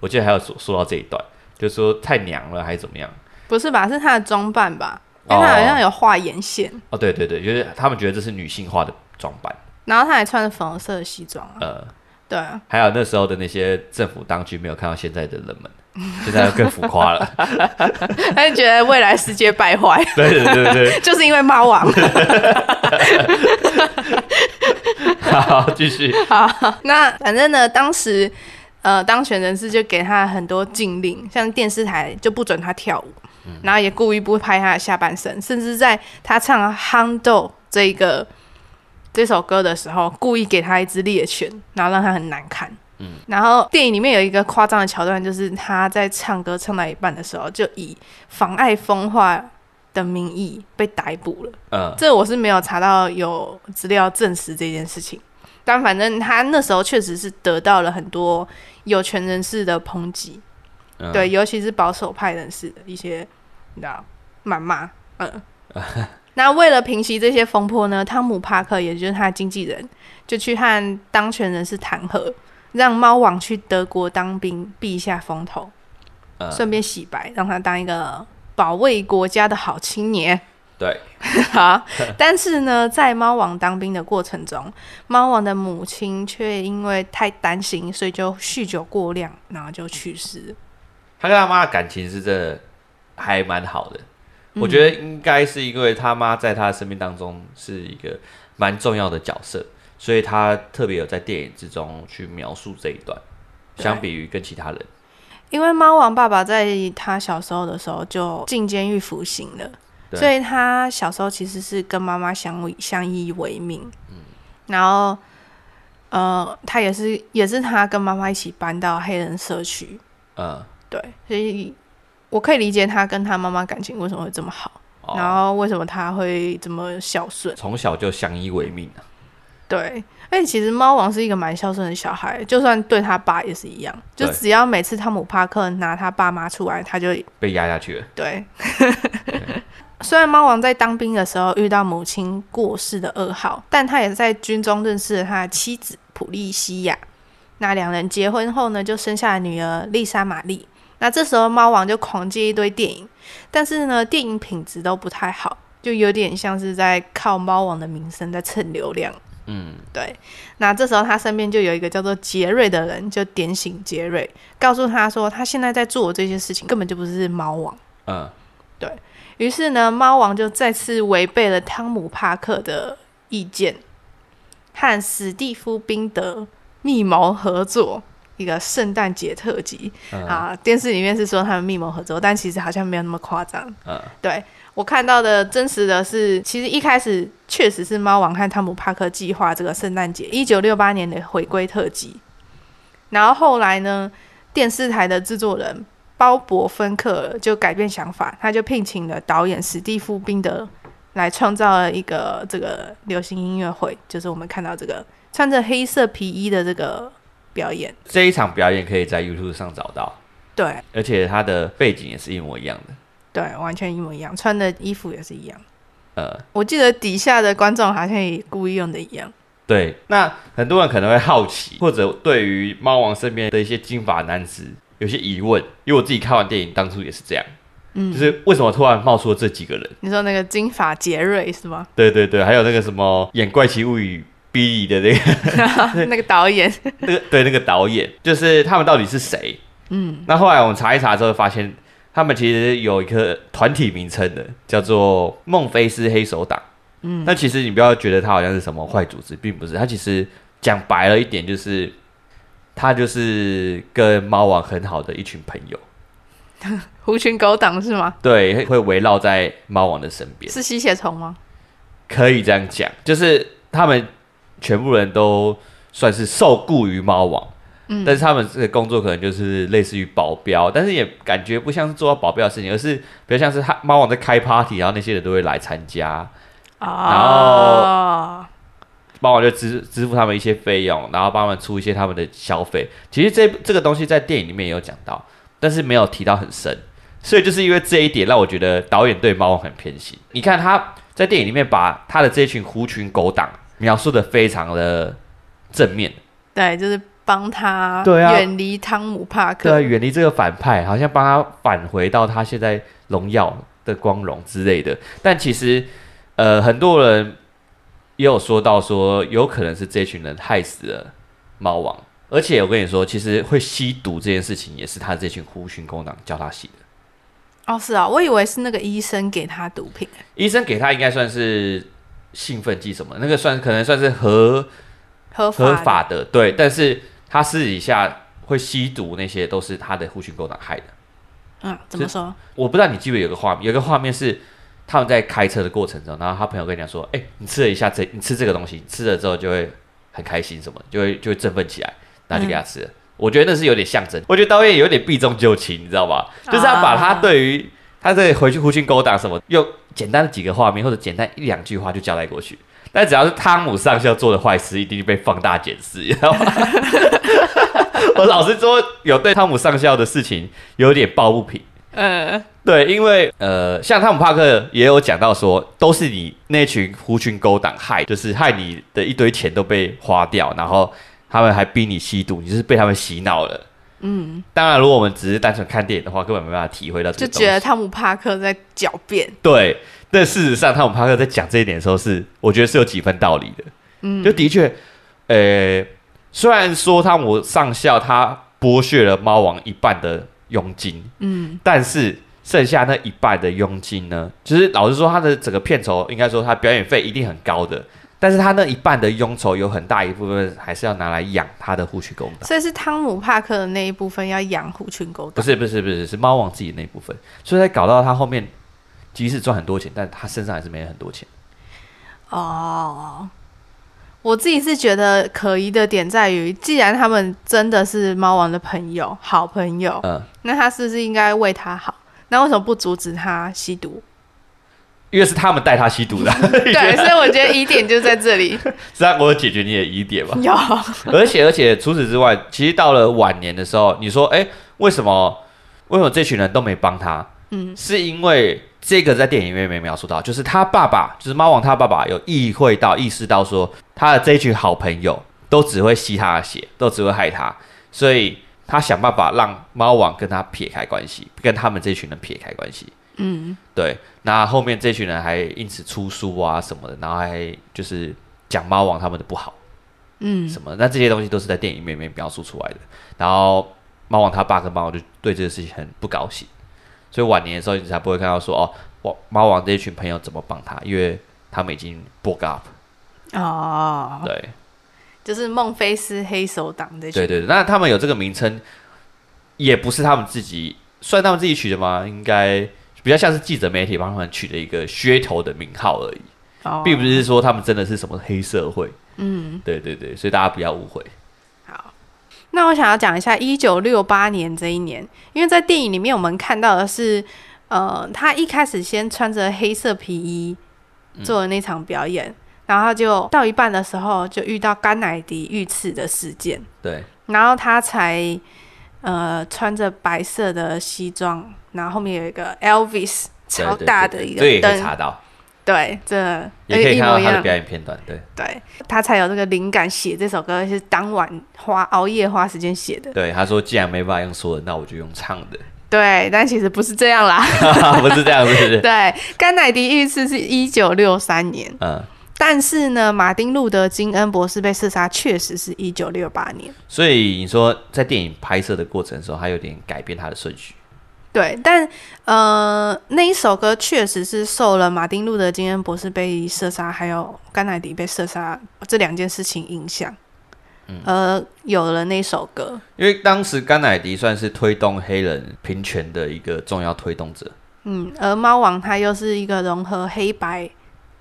我记得还有说说到这一段，就是说太娘了还是怎么样？不是吧？是他的装扮吧？因为他好像有画眼线。哦，对对对，就是他们觉得这是女性化的装扮。然后他还穿着粉红色的西装。呃，对。啊还有那时候的那些政府当局没有看到现在的人们。现在更浮夸了，*laughs* 他就觉得未来世界败坏，对对对对，就是因为猫王。*laughs* 好，继续。好，那反正呢，当时呃，当选人士就给他很多禁令，像电视台就不准他跳舞，嗯、然后也故意不拍他的下半身，甚至在他唱《憨豆》这个这首歌的时候，故意给他一只猎犬，然后让他很难看。嗯，然后电影里面有一个夸张的桥段，就是他在唱歌唱到一半的时候，就以妨碍风化的名义被逮捕了。嗯，这我是没有查到有资料证实这件事情，但反正他那时候确实是得到了很多有权人士的抨击，嗯、对，尤其是保守派人士的一些，你知道，谩骂。嗯，*laughs* 那为了平息这些风波呢，汤姆帕克也就是他的经纪人，就去和当权人士谈和。让猫王去德国当兵，避一下风头，顺、嗯、便洗白，让他当一个保卫国家的好青年。对，*laughs* 好。但是呢，在猫王当兵的过程中，猫王的母亲却因为太担心，所以就酗酒过量，然后就去世。他跟他妈的感情是真的还蛮好的，嗯、我觉得应该是因为他妈在他的生命当中是一个蛮重要的角色。所以他特别有在电影之中去描述这一段，相比于跟其他人，因为猫王爸爸在他小时候的时候就进监狱服刑了，所以他小时候其实是跟妈妈相相依为命，嗯，然后呃，他也是也是他跟妈妈一起搬到黑人社区，嗯，对，所以我可以理解他跟他妈妈感情为什么会这么好，哦，然后为什么他会这么孝顺，从小就相依为命啊。对，而且其实猫王是一个蛮孝顺的小孩，就算对他爸也是一样，就只要每次汤姆帕克拿他爸妈出来，他就被压下去了。对，*laughs* 虽然猫王在当兵的时候遇到母亲过世的噩耗，但他也在军中认识了他的妻子普利西亚。那两人结婚后呢，就生下了女儿丽莎玛丽。那这时候猫王就狂接一堆电影，但是呢，电影品质都不太好，就有点像是在靠猫王的名声在蹭流量。嗯，对。那这时候他身边就有一个叫做杰瑞的人，就点醒杰瑞，告诉他说，他现在在做的这些事情根本就不是猫王。嗯，对。于是呢，猫王就再次违背了汤姆帕克的意见，和史蒂夫宾德密谋合作一个圣诞节特辑。嗯、啊，电视里面是说他们密谋合作，但其实好像没有那么夸张。嗯，对。我看到的真实的是，其实一开始确实是猫王和汤姆帕克计划这个圣诞节一九六八年的回归特辑，然后后来呢，电视台的制作人鲍勃芬克尔就改变想法，他就聘请了导演史蒂夫宾德来创造了一个这个流行音乐会，就是我们看到这个穿着黑色皮衣的这个表演。这一场表演可以在 YouTube 上找到，对，而且它的背景也是一模一样的。对，完全一模一样，穿的衣服也是一样。呃，我记得底下的观众好像也故意用的一样。对，那很多人可能会好奇，或者对于猫王身边的一些金发男子有些疑问，因为我自己看完电影当初也是这样，嗯，就是为什么突然冒出了这几个人？你说那个金发杰瑞是吗？对对对，还有那个什么演《怪奇物语》比利的那个 *laughs* 那个导演，*laughs* 那个对那个导演，就是他们到底是谁？嗯，那后来我们查一查之后发现。他们其实有一个团体名称的，叫做孟菲斯黑手党。嗯，但其实你不要觉得他好像是什么坏组织，并不是。他其实讲白了一点，就是他就是跟猫王很好的一群朋友。*laughs* 狐群狗党是吗？对，会围绕在猫王的身边。是吸血虫吗？可以这样讲，就是他们全部人都算是受雇于猫王。嗯、但是他们这个工作可能就是类似于保镖，但是也感觉不像是做到保镖的事情，而是比较像是他猫王在开 party，然后那些人都会来参加，哦、然后猫王就支支付他们一些费用，然后帮他们出一些他们的消费。其实这这个东西在电影里面也有讲到，但是没有提到很深，所以就是因为这一点让我觉得导演对猫王很偏心。你看他在电影里面把他的这一群狐群狗党描述的非常的正面，对，就是。帮他远离汤姆帕克，对，远离这个反派，好像帮他返回到他现在荣耀的光荣之类的。但其实，呃，很多人也有说到说，有可能是这群人害死了猫王。而且我跟你说，其实会吸毒这件事情，也是他这群狐群狗党教他吸的。哦，是啊，我以为是那个医生给他毒品。医生给他应该算是兴奋剂什么，那个算可能算是合合法合法的，对。但是他私底下会吸毒，那些都是他的狐群狗党害的。嗯，怎么说？我不知道你记不记得有个画面，有个画面是他们在开车的过程中，然后他朋友跟你讲说：“哎、欸，你吃了一下这，你吃这个东西，吃了之后就会很开心，什么就会就会振奋起来，然后就给他吃了。嗯”我觉得那是有点象征，我觉得导演有点避重就轻，你知道吧？就是他把他对于他这回去狐群狗党什么，用简单的几个画面或者简单一两句话就交代过去。但只要是汤姆上校做的坏事，一定被放大检视，你知道吗？我老实说，有对汤姆上校的事情有点抱不平。嗯，对，因为呃，像汤姆帕克也有讲到说，都是你那群狐群狗党害，就是害你的一堆钱都被花掉，然后。他们还逼你吸毒，你就是被他们洗脑了。嗯，当然，如果我们只是单纯看电影的话，根本没办法体会到这个。就觉得汤姆帕克在狡辩。对，但事实上，汤姆帕克在讲这一点的时候是，是我觉得是有几分道理的。嗯，就的确，呃、欸，虽然说汤姆上校他剥削了猫王一半的佣金，嗯，但是剩下那一半的佣金呢，就是老实说，他的整个片酬应该说他表演费一定很高的。但是他那一半的佣酬有很大一部分还是要拿来养他的狐群狗党，所以是汤姆帕克的那一部分要养狐群狗党，不是不是不是是猫王自己的那一部分，所以才搞到他后面即使赚很多钱，但他身上还是没很多钱。哦，我自己是觉得可疑的点在于，既然他们真的是猫王的朋友、好朋友，嗯，那他是不是应该为他好？那为什么不阻止他吸毒？因为是他们带他吸毒的，*laughs* *laughs* 对，所以我觉得疑点就在这里。是啊，我有解决你的疑点吧？有。*laughs* 而且而且除此之外，其实到了晚年的时候，你说，哎，为什么为什么这群人都没帮他？嗯，是因为这个在电影里面没描述到，就是他爸爸，就是猫王他爸爸有意会到、意识到说，他的这群好朋友都只会吸他的血，都只会害他，所以他想办法让猫王跟他撇开关系，跟他们这群人撇开关系。嗯，对，那后面这群人还因此出书啊什么的，然后还就是讲猫王他们的不好，嗯，什么，那这些东西都是在电影里面描述出来的。然后猫王他爸跟猫王就对这个事情很不高兴，所以晚年的时候你才不会看到说哦，猫王这一群朋友怎么帮他，因为他们已经 broke up。哦，对，就是孟菲斯黑手党的。对对对，那他们有这个名称，也不是他们自己，算他们自己取的吗？应该。比较像是记者媒体帮他们取的一个噱头的名号而已，oh. 并不是说他们真的是什么黑社会。嗯，对对对，所以大家不要误会。好，那我想要讲一下一九六八年这一年，因为在电影里面我们看到的是，呃，他一开始先穿着黑色皮衣做的那场表演，嗯、然后就到一半的时候就遇到甘乃迪遇刺的事件。对，然后他才呃穿着白色的西装。然后后面有一个 Elvis 超大的一个灯，对，可以查到。对，这也可以看到他的表演片段。对，对他才有这个灵感写这首歌，是当晚花熬夜花时间写的。对，他说既然没办法用说的，那我就用唱的。对，但其实不是这样啦，*laughs* 不是这样，是不是？*laughs* 对，甘乃迪遇刺是一九六三年。嗯。但是呢，马丁路德金恩博士被射杀，确实是一九六八年。所以你说在电影拍摄的过程的时候，他有点改变他的顺序。对，但呃，那一首歌确实是受了马丁路德金恩博士被射杀，还有甘乃迪被射杀这两件事情影响，嗯，而有了那首歌。因为当时甘乃迪算是推动黑人平权的一个重要推动者，嗯，而猫王他又是一个融合黑白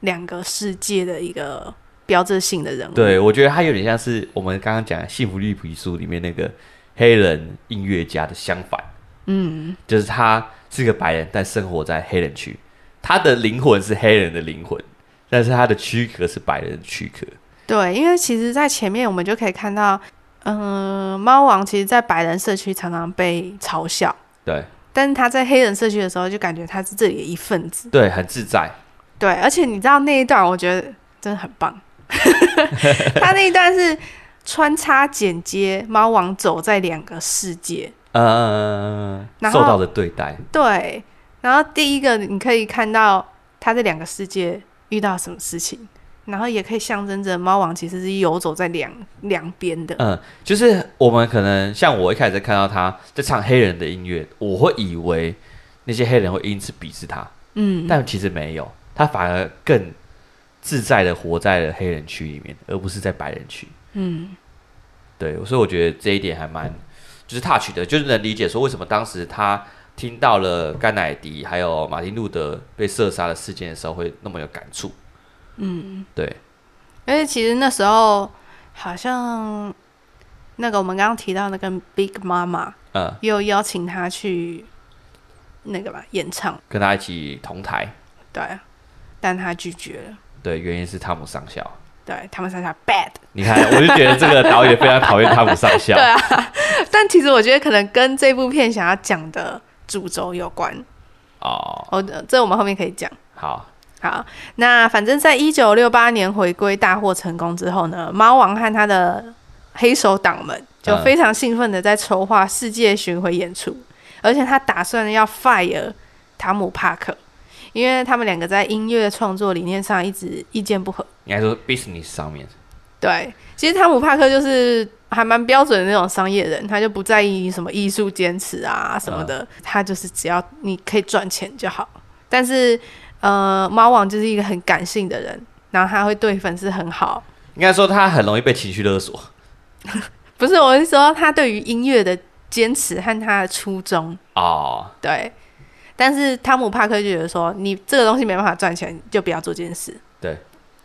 两个世界的一个标志性的人物。对，我觉得他有点像是我们刚刚讲《幸福绿皮书》里面那个黑人音乐家的相反。嗯，就是他是个白人，但生活在黑人区，他的灵魂是黑人的灵魂，但是他的躯壳是白人的躯壳。对，因为其实，在前面我们就可以看到，嗯、呃，猫王其实，在白人社区常常被嘲笑，对，但是他在黑人社区的时候，就感觉他是这里的一份子，对，很自在。对，而且你知道那一段，我觉得真的很棒，*laughs* 他那一段是穿插剪接，猫王走在两个世界。呃，受到的对待，对。然后第一个，你可以看到他这两个世界遇到什么事情，然后也可以象征着猫王其实是游走在两两边的。嗯，就是我们可能像我一开始看到他在唱黑人的音乐，我会以为那些黑人会因此鄙视他，嗯，但其实没有，他反而更自在的活在了黑人区里面，而不是在白人区。嗯，对，所以我觉得这一点还蛮就是 touch 的，就是能理解说为什么当时他听到了甘乃迪还有马丁路德被射杀的事件的时候会那么有感触。嗯，对，而且其实那时候好像那个我们刚刚提到那个 Big Mama，嗯，又邀请他去那个吧演唱，跟他一起同台。对，但他拒绝了。对，原因是汤姆上校。对，汤姆上校 bad。你看，我就觉得这个导演非常讨厌汤姆上校。*laughs* 对啊，但其实我觉得可能跟这部片想要讲的主轴有关。哦，哦，这我们后面可以讲。好，好，那反正在一九六八年回归大获成功之后呢，猫王和他的黑手党们就非常兴奋的在筹划世界巡回演出，嗯、而且他打算要 fire 汤姆帕克。因为他们两个在音乐创作理念上一直意见不合，应该说 business 上面。对，其实汤姆帕克就是还蛮标准的那种商业人，他就不在意什么艺术坚持啊什么的，嗯、他就是只要你可以赚钱就好。但是，呃，猫王就是一个很感性的人，然后他会对粉丝很好。应该说他很容易被情绪勒索。*laughs* 不是，我是说他对于音乐的坚持和他的初衷。哦，对。但是汤姆帕克就觉得说，你这个东西没办法赚钱，就不要做这件事。对，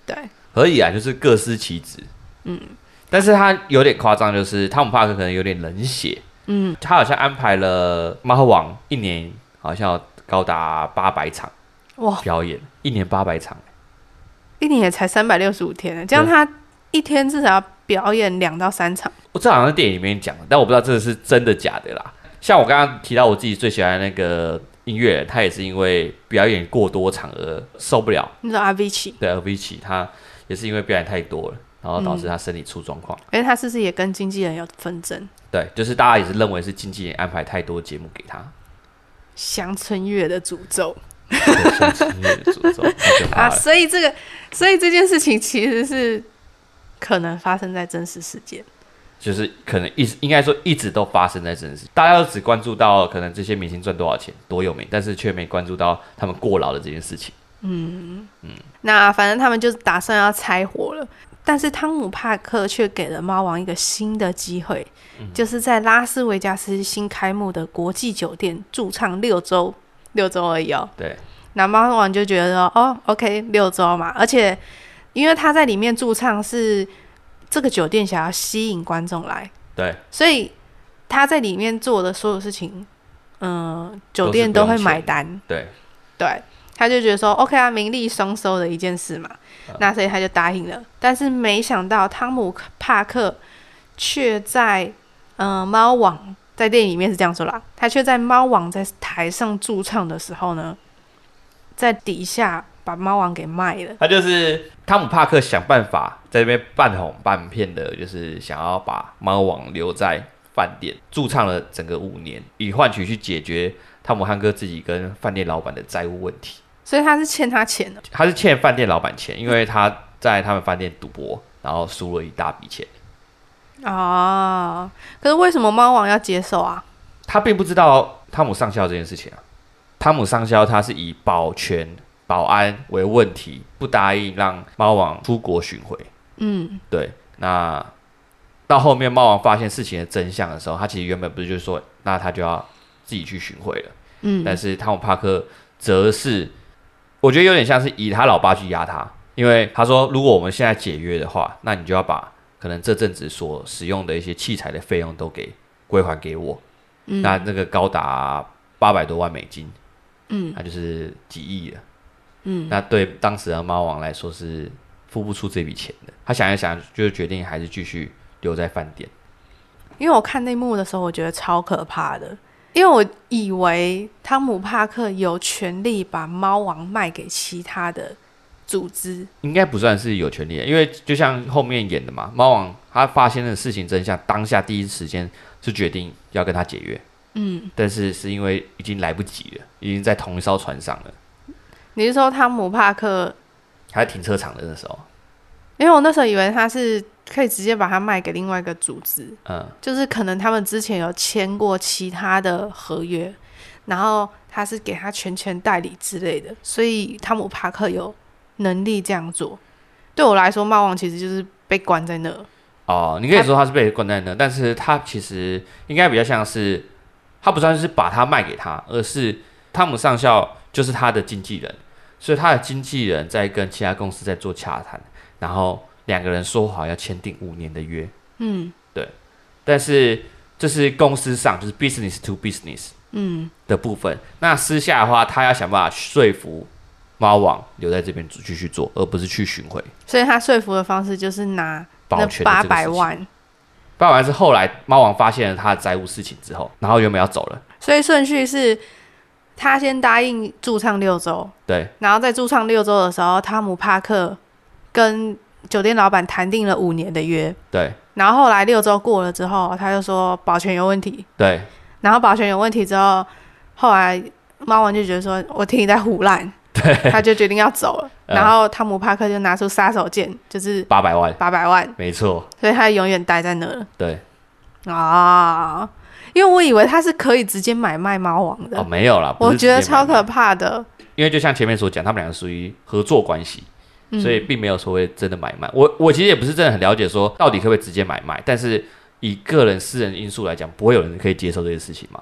对，可以啊，就是各司其职。嗯，但是他有点夸张，就是汤姆帕克可能有点冷血。嗯，他好像安排了猫王一年好像高达八百场哇表演，一年八百场，一年也才三百六十五天呢，这样他一天至少要表演两到三场。我这好像在电影里面讲的，但我不知道这个是真的假的啦。像我刚刚提到我自己最喜欢的那个。音乐，他也是因为表演过多场而受不了。你说阿 V 奇？对，阿 V 奇，他也是因为表演太多了，然后导致他身体出状况。哎、嗯，他是不是也跟经纪人有纷争？对，就是大家也是认为是经纪人安排太多节目给他。乡村乐的诅咒。乡村乐的诅咒。啊，所以这个，所以这件事情其实是可能发生在真实世界。就是可能一直应该说一直都发生在这件事，大家都只关注到可能这些明星赚多少钱、多有名，但是却没关注到他们过劳的这件事情。嗯嗯，那反正他们就是打算要拆伙了，但是汤姆帕克却给了猫王一个新的机会，嗯、就是在拉斯维加斯新开幕的国际酒店驻唱六周，六周而已哦。对，那猫王就觉得说，哦，OK，六周嘛，而且因为他在里面驻唱是。这个酒店想要吸引观众来，对，所以他在里面做的所有事情，嗯、呃，酒店都会买单，对，对，他就觉得说，OK 啊，名利双收的一件事嘛，嗯、那所以他就答应了。但是没想到汤姆帕克却在，嗯、呃，猫王在电影里面是这样说啦，他却在猫王在台上驻唱的时候呢，在底下。把猫王给卖了，他就是汤姆帕克想办法在这边半哄半骗的，就是想要把猫王留在饭店驻唱了整个五年，以换取去解决汤姆汉克自己跟饭店老板的债务问题。所以他是欠他钱的，他是欠饭店老板钱，因为他在他们饭店赌博，然后输了一大笔钱。啊，可是为什么猫王要接受啊？他并不知道汤姆上校这件事情啊。汤姆上校他是以保全。保安为问题，不答应让猫王出国巡回。嗯，对。那到后面猫王发现事情的真相的时候，他其实原本不是就是说，那他就要自己去巡回了。嗯，但是汤姆帕克则是，我觉得有点像是以他老爸去压他，因为他说，如果我们现在解约的话，那你就要把可能这阵子所使用的一些器材的费用都给归还给我。嗯，那那个高达八百多万美金。嗯，那就是几亿了。嗯，那对当时的猫王来说是付不出这笔钱的。他想一想，就决定还是继续留在饭店。因为我看那幕的时候，我觉得超可怕的。因为我以为汤姆帕克有权利把猫王卖给其他的组织，应该不算是有权利，因为就像后面演的嘛，猫王他发现的事情真相，当下第一时间是决定要跟他解约。嗯，但是是因为已经来不及了，已经在同一艘船上了。你是说汤姆帕克还在停车场的那时候？因为我那时候以为他是可以直接把它卖给另外一个组织，嗯，就是可能他们之前有签过其他的合约，然后他是给他全权代理之类的，所以汤姆帕克有能力这样做。对我来说，猫王其实就是被关在那。哦，你可以说他是被关在那，但是他其实应该比较像是，他不算是把他卖给他，而是汤姆上校就是他的经纪人，所以他的经纪人在跟其他公司在做洽谈，然后两个人说好要签订五年的约。嗯，对。但是这是公司上就是 business to business 嗯的部分，嗯、那私下的话，他要想办法说服猫王留在这边继续做，而不是去巡回。所以他说服的方式就是拿。那八百万，八百万是后来猫王发现了他的债务事情之后，然后原本要走了，所以顺序是，他先答应驻唱六周，对，然后在驻唱六周的时候，汤姆帕克跟酒店老板谈定了五年的约，对，然后后来六周过了之后，他就说保全有问题，对，然后保全有问题之后，后来猫王就觉得说，我听你在胡乱。对，他就决定要走了，嗯、然后汤姆帕克就拿出杀手锏，就是八百万，八百万，没错，所以他永远待在那了。对，啊，因为我以为他是可以直接买卖猫王的，哦，没有啦，我觉得超可怕的。因为就像前面所讲，他们两个属于合作关系，所以并没有所谓真的买卖。嗯、我我其实也不是真的很了解，说到底可不可以直接买卖，但是以个人私人因素来讲，不会有人可以接受这些事情嘛。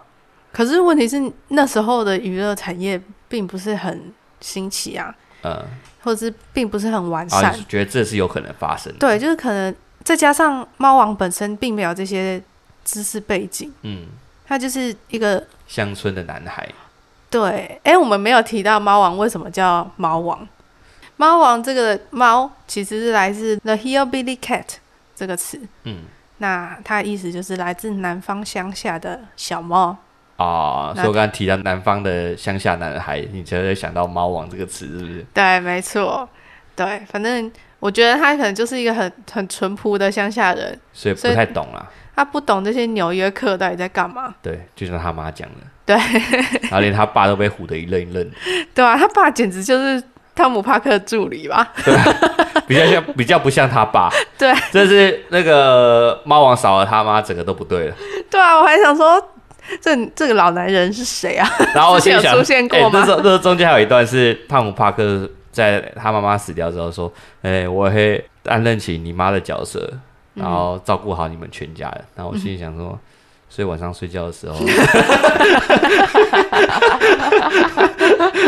可是问题是那时候的娱乐产业并不是很。新奇啊，嗯，或者是并不是很完善，啊、觉得这是有可能发生的。对，就是可能再加上猫王本身并没有这些知识背景，嗯，他就是一个乡村的男孩。对，哎、欸，我们没有提到猫王为什么叫猫王？猫王这个猫其实是来自 The Hillbilly Cat 这个词，嗯，那它的意思就是来自南方乡下的小猫。啊，所以我刚刚提到南方的乡下男孩，你才会想到“猫王”这个词，是不是？对，没错。对，反正我觉得他可能就是一个很很淳朴的乡下人，所以不太懂啦。他不懂这些纽约客到底在干嘛。对，就像他妈讲的。对，*laughs* 然后连他爸都被唬得一愣一愣。对啊，他爸简直就是汤姆帕克的助理吧？对，比较像，比较不像他爸。*laughs* 对，这是那个猫王少了他妈，整个都不对了。对啊，我还想说。这这个老男人是谁啊？*laughs* 然后我先想，出现过吗？欸、那时候，那时候中间还有一段是汤姆帕克在他妈妈死掉之后说：“哎、欸，我会担任起你妈的角色，然后照顾好你们全家人。嗯”然后我心里想说：“所以晚上睡觉的时候，*laughs* *laughs*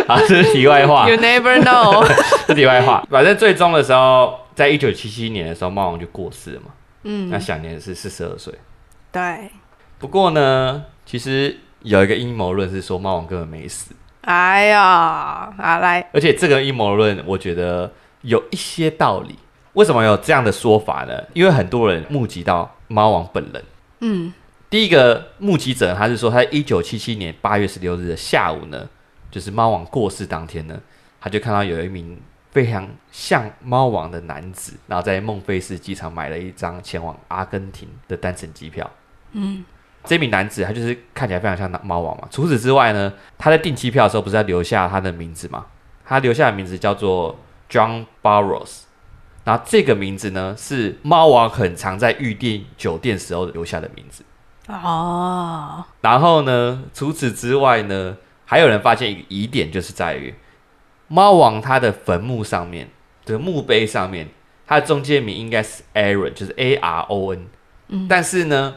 啊，这是题外话。” You never know，*laughs* 这题外话。反正最终的时候，在一九七七年的时候，猫王就过世了嘛。嗯，那享年是四十二岁。对。不过呢。其实有一个阴谋论是说猫王根本没死。哎呀，啊来！而且这个阴谋论我觉得有一些道理。为什么有这样的说法呢？因为很多人目击到猫王本人。嗯，第一个目击者他是说，他在一九七七年八月十六日的下午呢，就是猫王过世当天呢，他就看到有一名非常像猫王的男子，然后在孟菲斯机场买了一张前往阿根廷的单程机票。嗯。这名男子他就是看起来非常像猫王嘛。除此之外呢，他在订机票的时候不是要留下他的名字吗？他留下的名字叫做 John Burroughs。然后这个名字呢，是猫王很常在预定酒店时候留下的名字。哦。然后呢，除此之外呢，还有人发现一个疑点，就是在于猫王他的坟墓上面的墓碑上面，他的中间名应该是 Aaron，就是 A R O N。嗯。但是呢。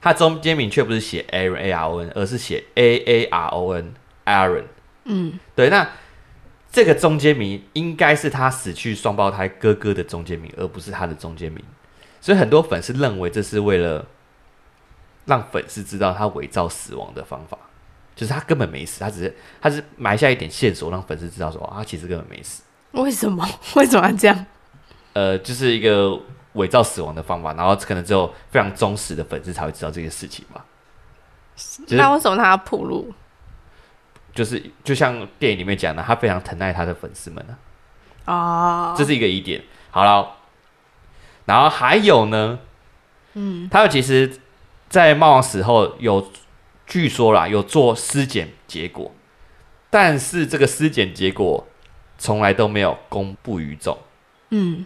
他中间名却不是写 Aaron A R O N，而是写 A A R O N Aaron。嗯，对，那这个中间名应该是他死去双胞胎哥哥的中间名，而不是他的中间名。所以很多粉丝认为这是为了让粉丝知道他伪造死亡的方法，就是他根本没死，他只是他是埋下一点线索，让粉丝知道说啊，他其实根本没死。为什么？*laughs* 为什么要这样？呃，就是一个。伪造死亡的方法，然后可能只有非常忠实的粉丝才会知道这件事情吧。就是、那为什么他要铺路？就是就像电影里面讲的，他非常疼爱他的粉丝们呢、啊。哦，这是一个疑点。好了，然后还有呢，嗯，他们其实，在猫王死后有据说啦，有做尸检结果，但是这个尸检结果从来都没有公布于众。嗯，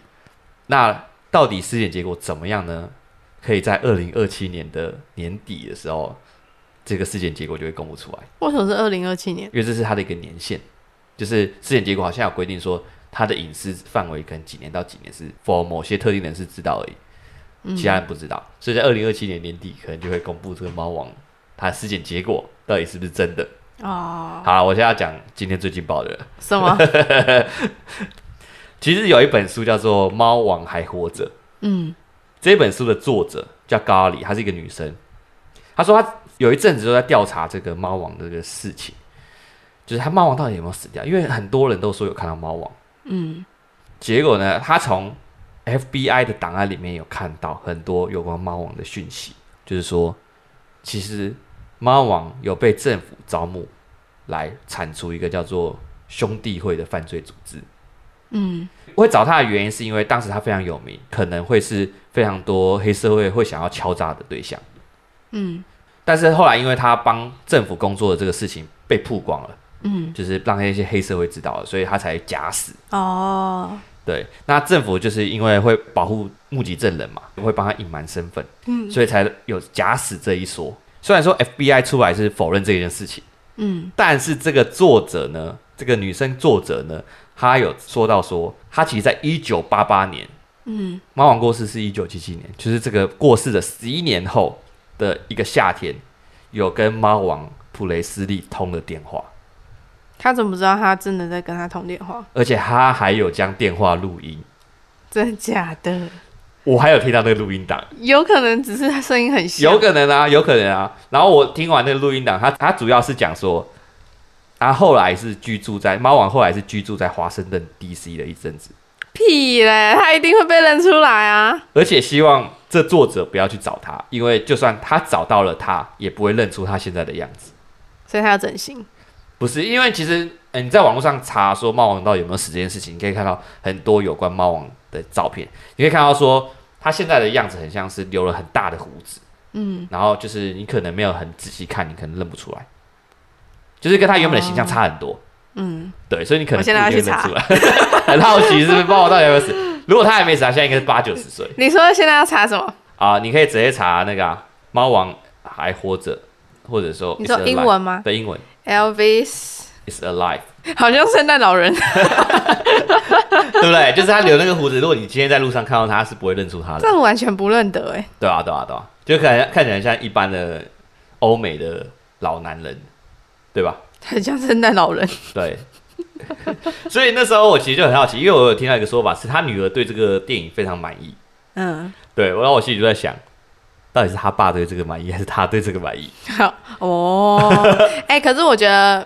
那。到底尸检结果怎么样呢？可以在二零二七年的年底的时候，这个尸检结果就会公布出来。为什么是二零二七年？因为这是它的一个年限，就是尸检结果好像有规定说，他的隐私范围可能几年到几年是 for 某些特定人士知道而已，其他人不知道。嗯、所以在二零二七年年底可能就会公布这个猫王他尸检结果到底是不是真的哦。好，我现在要讲今天最劲爆的什么？*laughs* 其实有一本书叫做《猫王还活着》，嗯，这本书的作者叫咖喱，她是一个女生。她说她有一阵子都在调查这个猫王的这个事情，就是他猫王到底有没有死掉？因为很多人都说有看到猫王，嗯，结果呢，他从 FBI 的档案里面有看到很多有关猫王的讯息，就是说，其实猫王有被政府招募来铲除一个叫做兄弟会的犯罪组织。嗯，我会找他的原因是因为当时他非常有名，可能会是非常多黑社会会想要敲诈的对象。嗯，但是后来因为他帮政府工作的这个事情被曝光了，嗯，就是让那些黑社会知道了，所以他才假死。哦，对，那政府就是因为会保护目击证人嘛，会帮他隐瞒身份，嗯，所以才有假死这一说。虽然说 FBI 出来是否认这件事情，嗯，但是这个作者呢，这个女生作者呢。她有说到说，她其实在一九八八年，嗯，猫王过世是一九七七年，就是这个过世的十一年后的一个夏天，有跟猫王普雷斯利通了电话。他怎么知道他真的在跟他通电话？而且他还有将电话录音，真的假的？我还有听到那个录音档，有可能只是他声音很小，有可能啊，有可能啊。然后我听完那个录音档，他他主要是讲说。他后来是居住在猫王，后来是居住在华盛顿 D.C. 的一阵子。屁嘞，他一定会被认出来啊！而且希望这作者不要去找他，因为就算他找到了他，也不会认出他现在的样子。所以他要整形？不是，因为其实，嗯，你在网络上查说猫王到底有没有死这件事情，你可以看到很多有关猫王的照片。你可以看到说，他现在的样子很像是留了很大的胡子，嗯，然后就是你可能没有很仔细看，你可能认不出来。就是跟他原本的形象差很多，嗯，对，所以你可能现在要去查，很好奇是不是猫王到底有没有死？如果他还没死，他现在应该是八九十岁。你说现在要查什么？啊，你可以直接查那个猫王还活着，或者说你说英文吗？对，英文。Elvis is alive，*laughs* 好像圣诞老人，对不对？就是他留那个胡子，如果你今天在路上看到他，是不会认出他的。这完全不认得哎。对啊，对啊，对啊，就可能看起来像一般的欧美的老男人。对吧？很像圣诞老人。对，所以那时候我其实就很好奇，因为我有听到一个说法，是他女儿对这个电影非常满意。嗯，对，然后我心里就在想，到底是他爸对这个满意，还是他对这个满意？哦，*laughs* 哎、欸，可是我觉得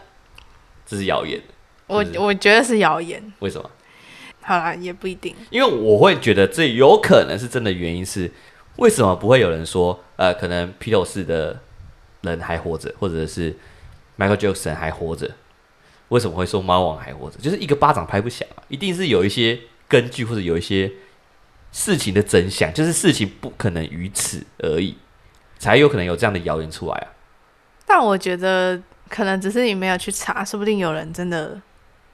这是谣言。我我觉得是谣言。为什么？好啦，也不一定。因为我会觉得这有可能是真的，原因是为什么不会有人说，呃，可能披头士的人还活着，或者是？Michael Jackson 还活着，为什么会说猫王还活着？就是一个巴掌拍不响啊，一定是有一些根据，或者有一些事情的真相，就是事情不可能于此而已，才有可能有这样的谣言出来啊。但我觉得可能只是你没有去查，说不定有人真的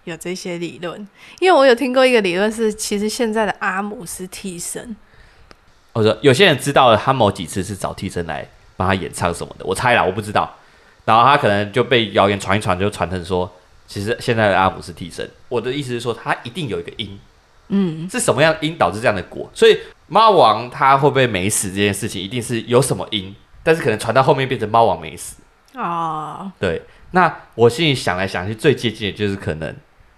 有这些理论。因为我有听过一个理论是，其实现在的阿姆是替身。我说有些人知道了他某几次是找替身来帮他演唱什么的，我猜啦，我不知道。然后他可能就被谣言传一传，就传成说，其实现在的阿姆是替身。我的意思是说，他一定有一个因，嗯，是什么样因导致这样的果？所以猫王他会不会没死这件事情，一定是有什么因，但是可能传到后面变成猫王没死啊。对，那我心里想来想去，最接近的就是可能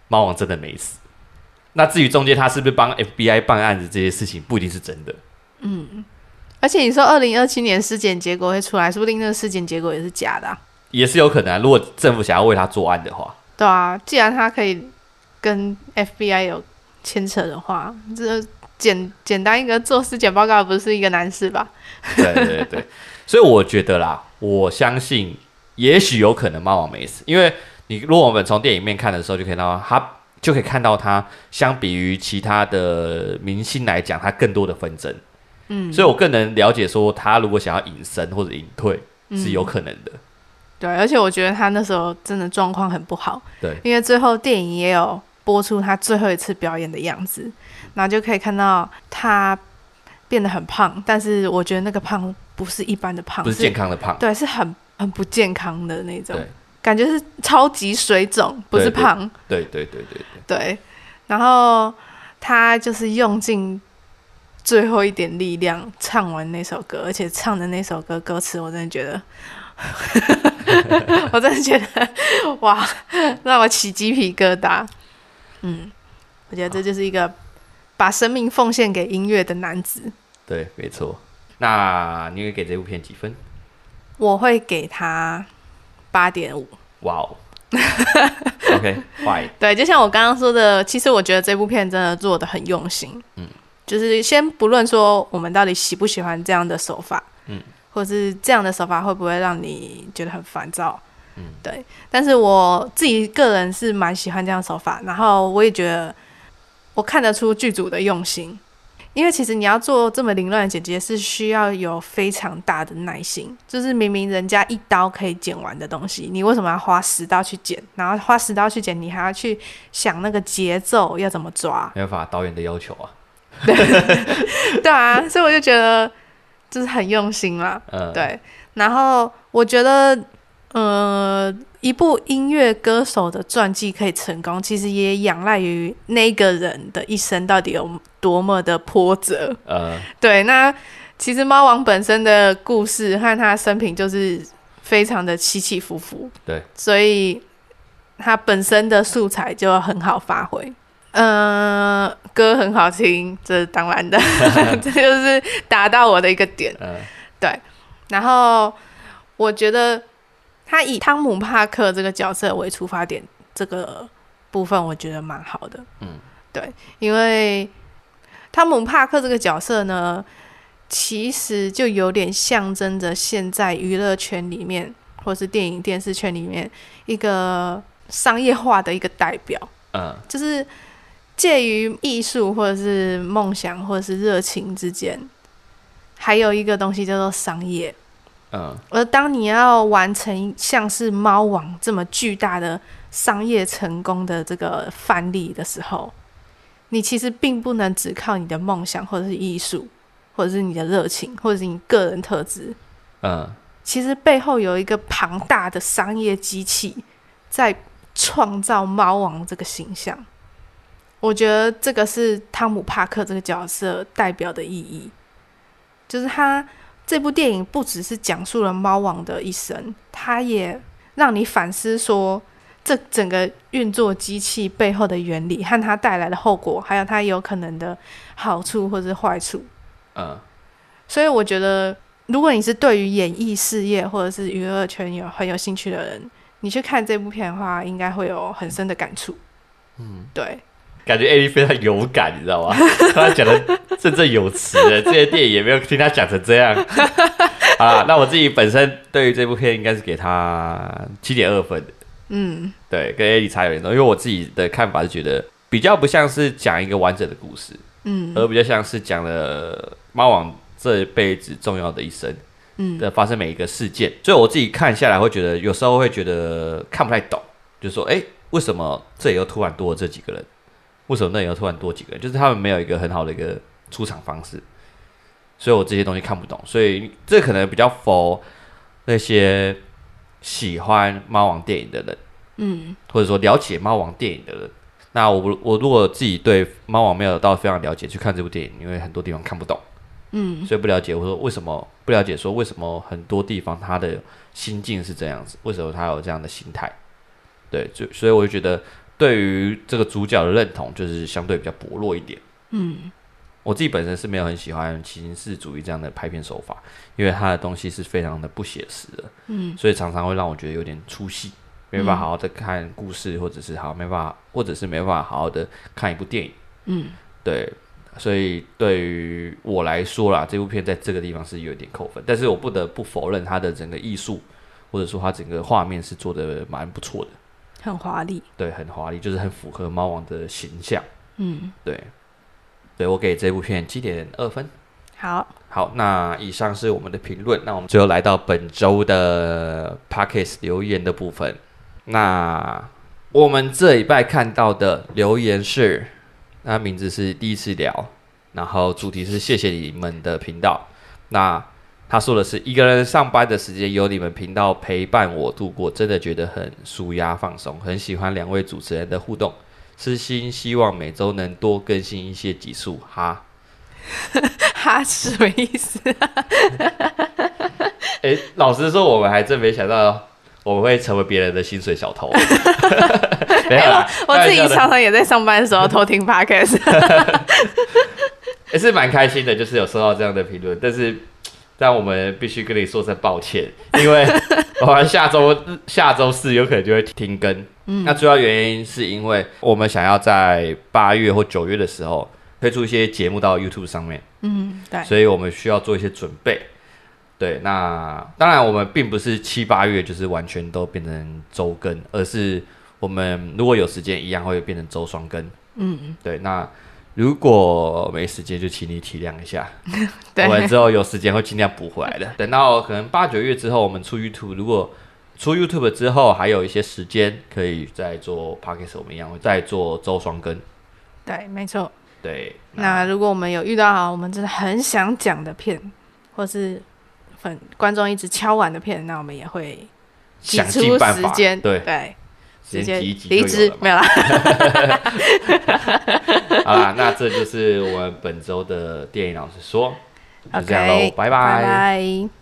猫王真的没死。那至于中间他是不是帮 FBI 办案子这些事情，不一定是真的。嗯，而且你说二零二七年尸检结果会出来，说不定那个尸检结果也是假的啊。也是有可能，如果政府想要为他作案的话，对啊，既然他可以跟 FBI 有牵扯的话，这简简单一个做尸检报告不是一个难事吧？*laughs* 对对对，所以我觉得啦，我相信也许有可能猫王没死，因为你如果我们从电影面看的时候，就可以看到他就可以看到他相比于其他的明星来讲，他更多的纷争，嗯，所以我更能了解说他如果想要隐身或者隐退是有可能的。嗯对，而且我觉得他那时候真的状况很不好。对，因为最后电影也有播出他最后一次表演的样子，然后就可以看到他变得很胖，但是我觉得那个胖不是一般的胖，不是健康的胖，对，是很很不健康的那种，感觉是超级水肿，不是胖。对对对对对。对，然后他就是用尽最后一点力量唱完那首歌，而且唱的那首歌歌词，我真的觉得，*laughs* 我真的觉得哇，让我起鸡皮疙瘩。嗯，我觉得这就是一个把生命奉献给音乐的男子。对，没错。那你会给这部片几分？我会给他八点五。哇哦，*laughs* OK，Why？对，就像我刚刚说的，其实我觉得这部片真的做的很用心。嗯，就是先不论说我们到底喜不喜欢这样的手法，嗯，或者是这样的手法会不会让你觉得很烦躁，嗯，对。但是我自己个人是蛮喜欢这样的手法，然后我也觉得我看得出剧组的用心。因为其实你要做这么凌乱的剪辑，是需要有非常大的耐心。就是明明人家一刀可以剪完的东西，你为什么要花十刀去剪？然后花十刀去剪，你还要去想那个节奏要怎么抓？没办法，导演的要求啊。对，*laughs* 对啊，所以我就觉得就是很用心啦。嗯，对。然后我觉得，呃。一部音乐歌手的传记可以成功，其实也仰赖于那个人的一生到底有多么的波折。呃，对，那其实猫王本身的故事和他生平就是非常的起起伏伏。对，所以他本身的素材就很好发挥。嗯、呃，歌很好听，这是当然的，*laughs* 这就是达到我的一个点。呃、对，然后我觉得。他以汤姆·帕克这个角色为出发点，这个部分我觉得蛮好的。嗯，对，因为汤姆·帕克这个角色呢，其实就有点象征着现在娱乐圈里面，或是电影电视圈里面一个商业化的一个代表。嗯，就是介于艺术或者是梦想或者是热情之间，还有一个东西叫做商业。嗯，而当你要完成像是猫王这么巨大的商业成功的这个范例的时候，你其实并不能只靠你的梦想，或者是艺术，或者是你的热情，或者是你个人特质。嗯，其实背后有一个庞大的商业机器在创造猫王这个形象。我觉得这个是汤姆·帕克这个角色代表的意义，就是他。这部电影不只是讲述了猫王的一生，他也让你反思说，这整个运作机器背后的原理和它带来的后果，还有它有可能的好处或是坏处。嗯，所以我觉得，如果你是对于演艺事业或者是娱乐圈有很有兴趣的人，你去看这部片的话，应该会有很深的感触。嗯，对。感觉艾莉非常有感，你知道吗？*laughs* 他讲的振振有词的，这些电影也没有听他讲成这样。*laughs* 好啦，那我自己本身对于这部片应该是给他七点二分的。嗯，对，跟艾莉差有点多，因为我自己的看法是觉得比较不像是讲一个完整的故事，嗯，而比较像是讲了猫王这一辈子重要的一生，嗯，的发生每一个事件。所以我自己看下来会觉得，有时候会觉得看不太懂，就是说，哎、欸，为什么这里又突然多了这几个人？为什么那里又突然多几个人？就是他们没有一个很好的一个出场方式，所以我这些东西看不懂。所以这可能比较 for 那些喜欢猫王电影的人，嗯，或者说了解猫王电影的人。那我我如果自己对猫王没有到非常了解，去看这部电影，因为很多地方看不懂，嗯，所以不了解。我说为什么不了解？说为什么很多地方他的心境是这样子？为什么他有这样的心态？对，就所以我就觉得。对于这个主角的认同，就是相对比较薄弱一点。嗯，我自己本身是没有很喜欢形式主义这样的拍片手法，因为他的东西是非常的不写实的。嗯，所以常常会让我觉得有点出戏，没办法好好的看故事，或者是好没办法，或者是没办法好好的看一部电影。嗯，对，所以对于我来说啦，这部片在这个地方是有点扣分，但是我不得不否认它的整个艺术，或者说它整个画面是做的蛮不错的。很华丽，对，很华丽，就是很符合猫王的形象。嗯，对，对我给这部片七点二分。好，好，那以上是我们的评论。那我们最后来到本周的 Podcast 留言的部分。那我们这一拜看到的留言是，那名字是第一次聊，然后主题是谢谢你们的频道。那他说的是一个人上班的时间有你们频道陪伴我度过，真的觉得很舒压放松，很喜欢两位主持人的互动，私心希望每周能多更新一些集数，哈。*laughs* 哈是什么意思？哎、欸，老实说，我们还真没想到我们会成为别人的薪水小偷。*laughs* 没有啦，我自己常常也在上班的时候偷听 Podcast，*laughs* 也是蛮开心的，就是有收到这样的评论。但是，但我们必须跟你说声抱歉，因为 *laughs* 我们下周下周四有可能就会停更。嗯，那主要原因是因为我们想要在八月或九月的时候。推出一些节目到 YouTube 上面，嗯，对，所以我们需要做一些准备。对，那当然我们并不是七八月就是完全都变成周更，而是我们如果有时间，一样会变成周双更。嗯嗯，对。那如果没时间，就请你体谅一下。*laughs* 对，我们之后有时间会尽量补回来的。*laughs* 等到可能八九月之后，我们出 YouTube，如果出 YouTube 之后还有一些时间，可以再做 Podcast，我们一样会再做周双更。对，没错。对，那，那如果我们有遇到好，我们真的很想讲的片，或是粉观众一直敲碗的片，那我们也会挤出时间，对对，直接离职没有啦。*laughs* 好啦，那这就是我们本周的电影老师说，就这样喽，拜拜。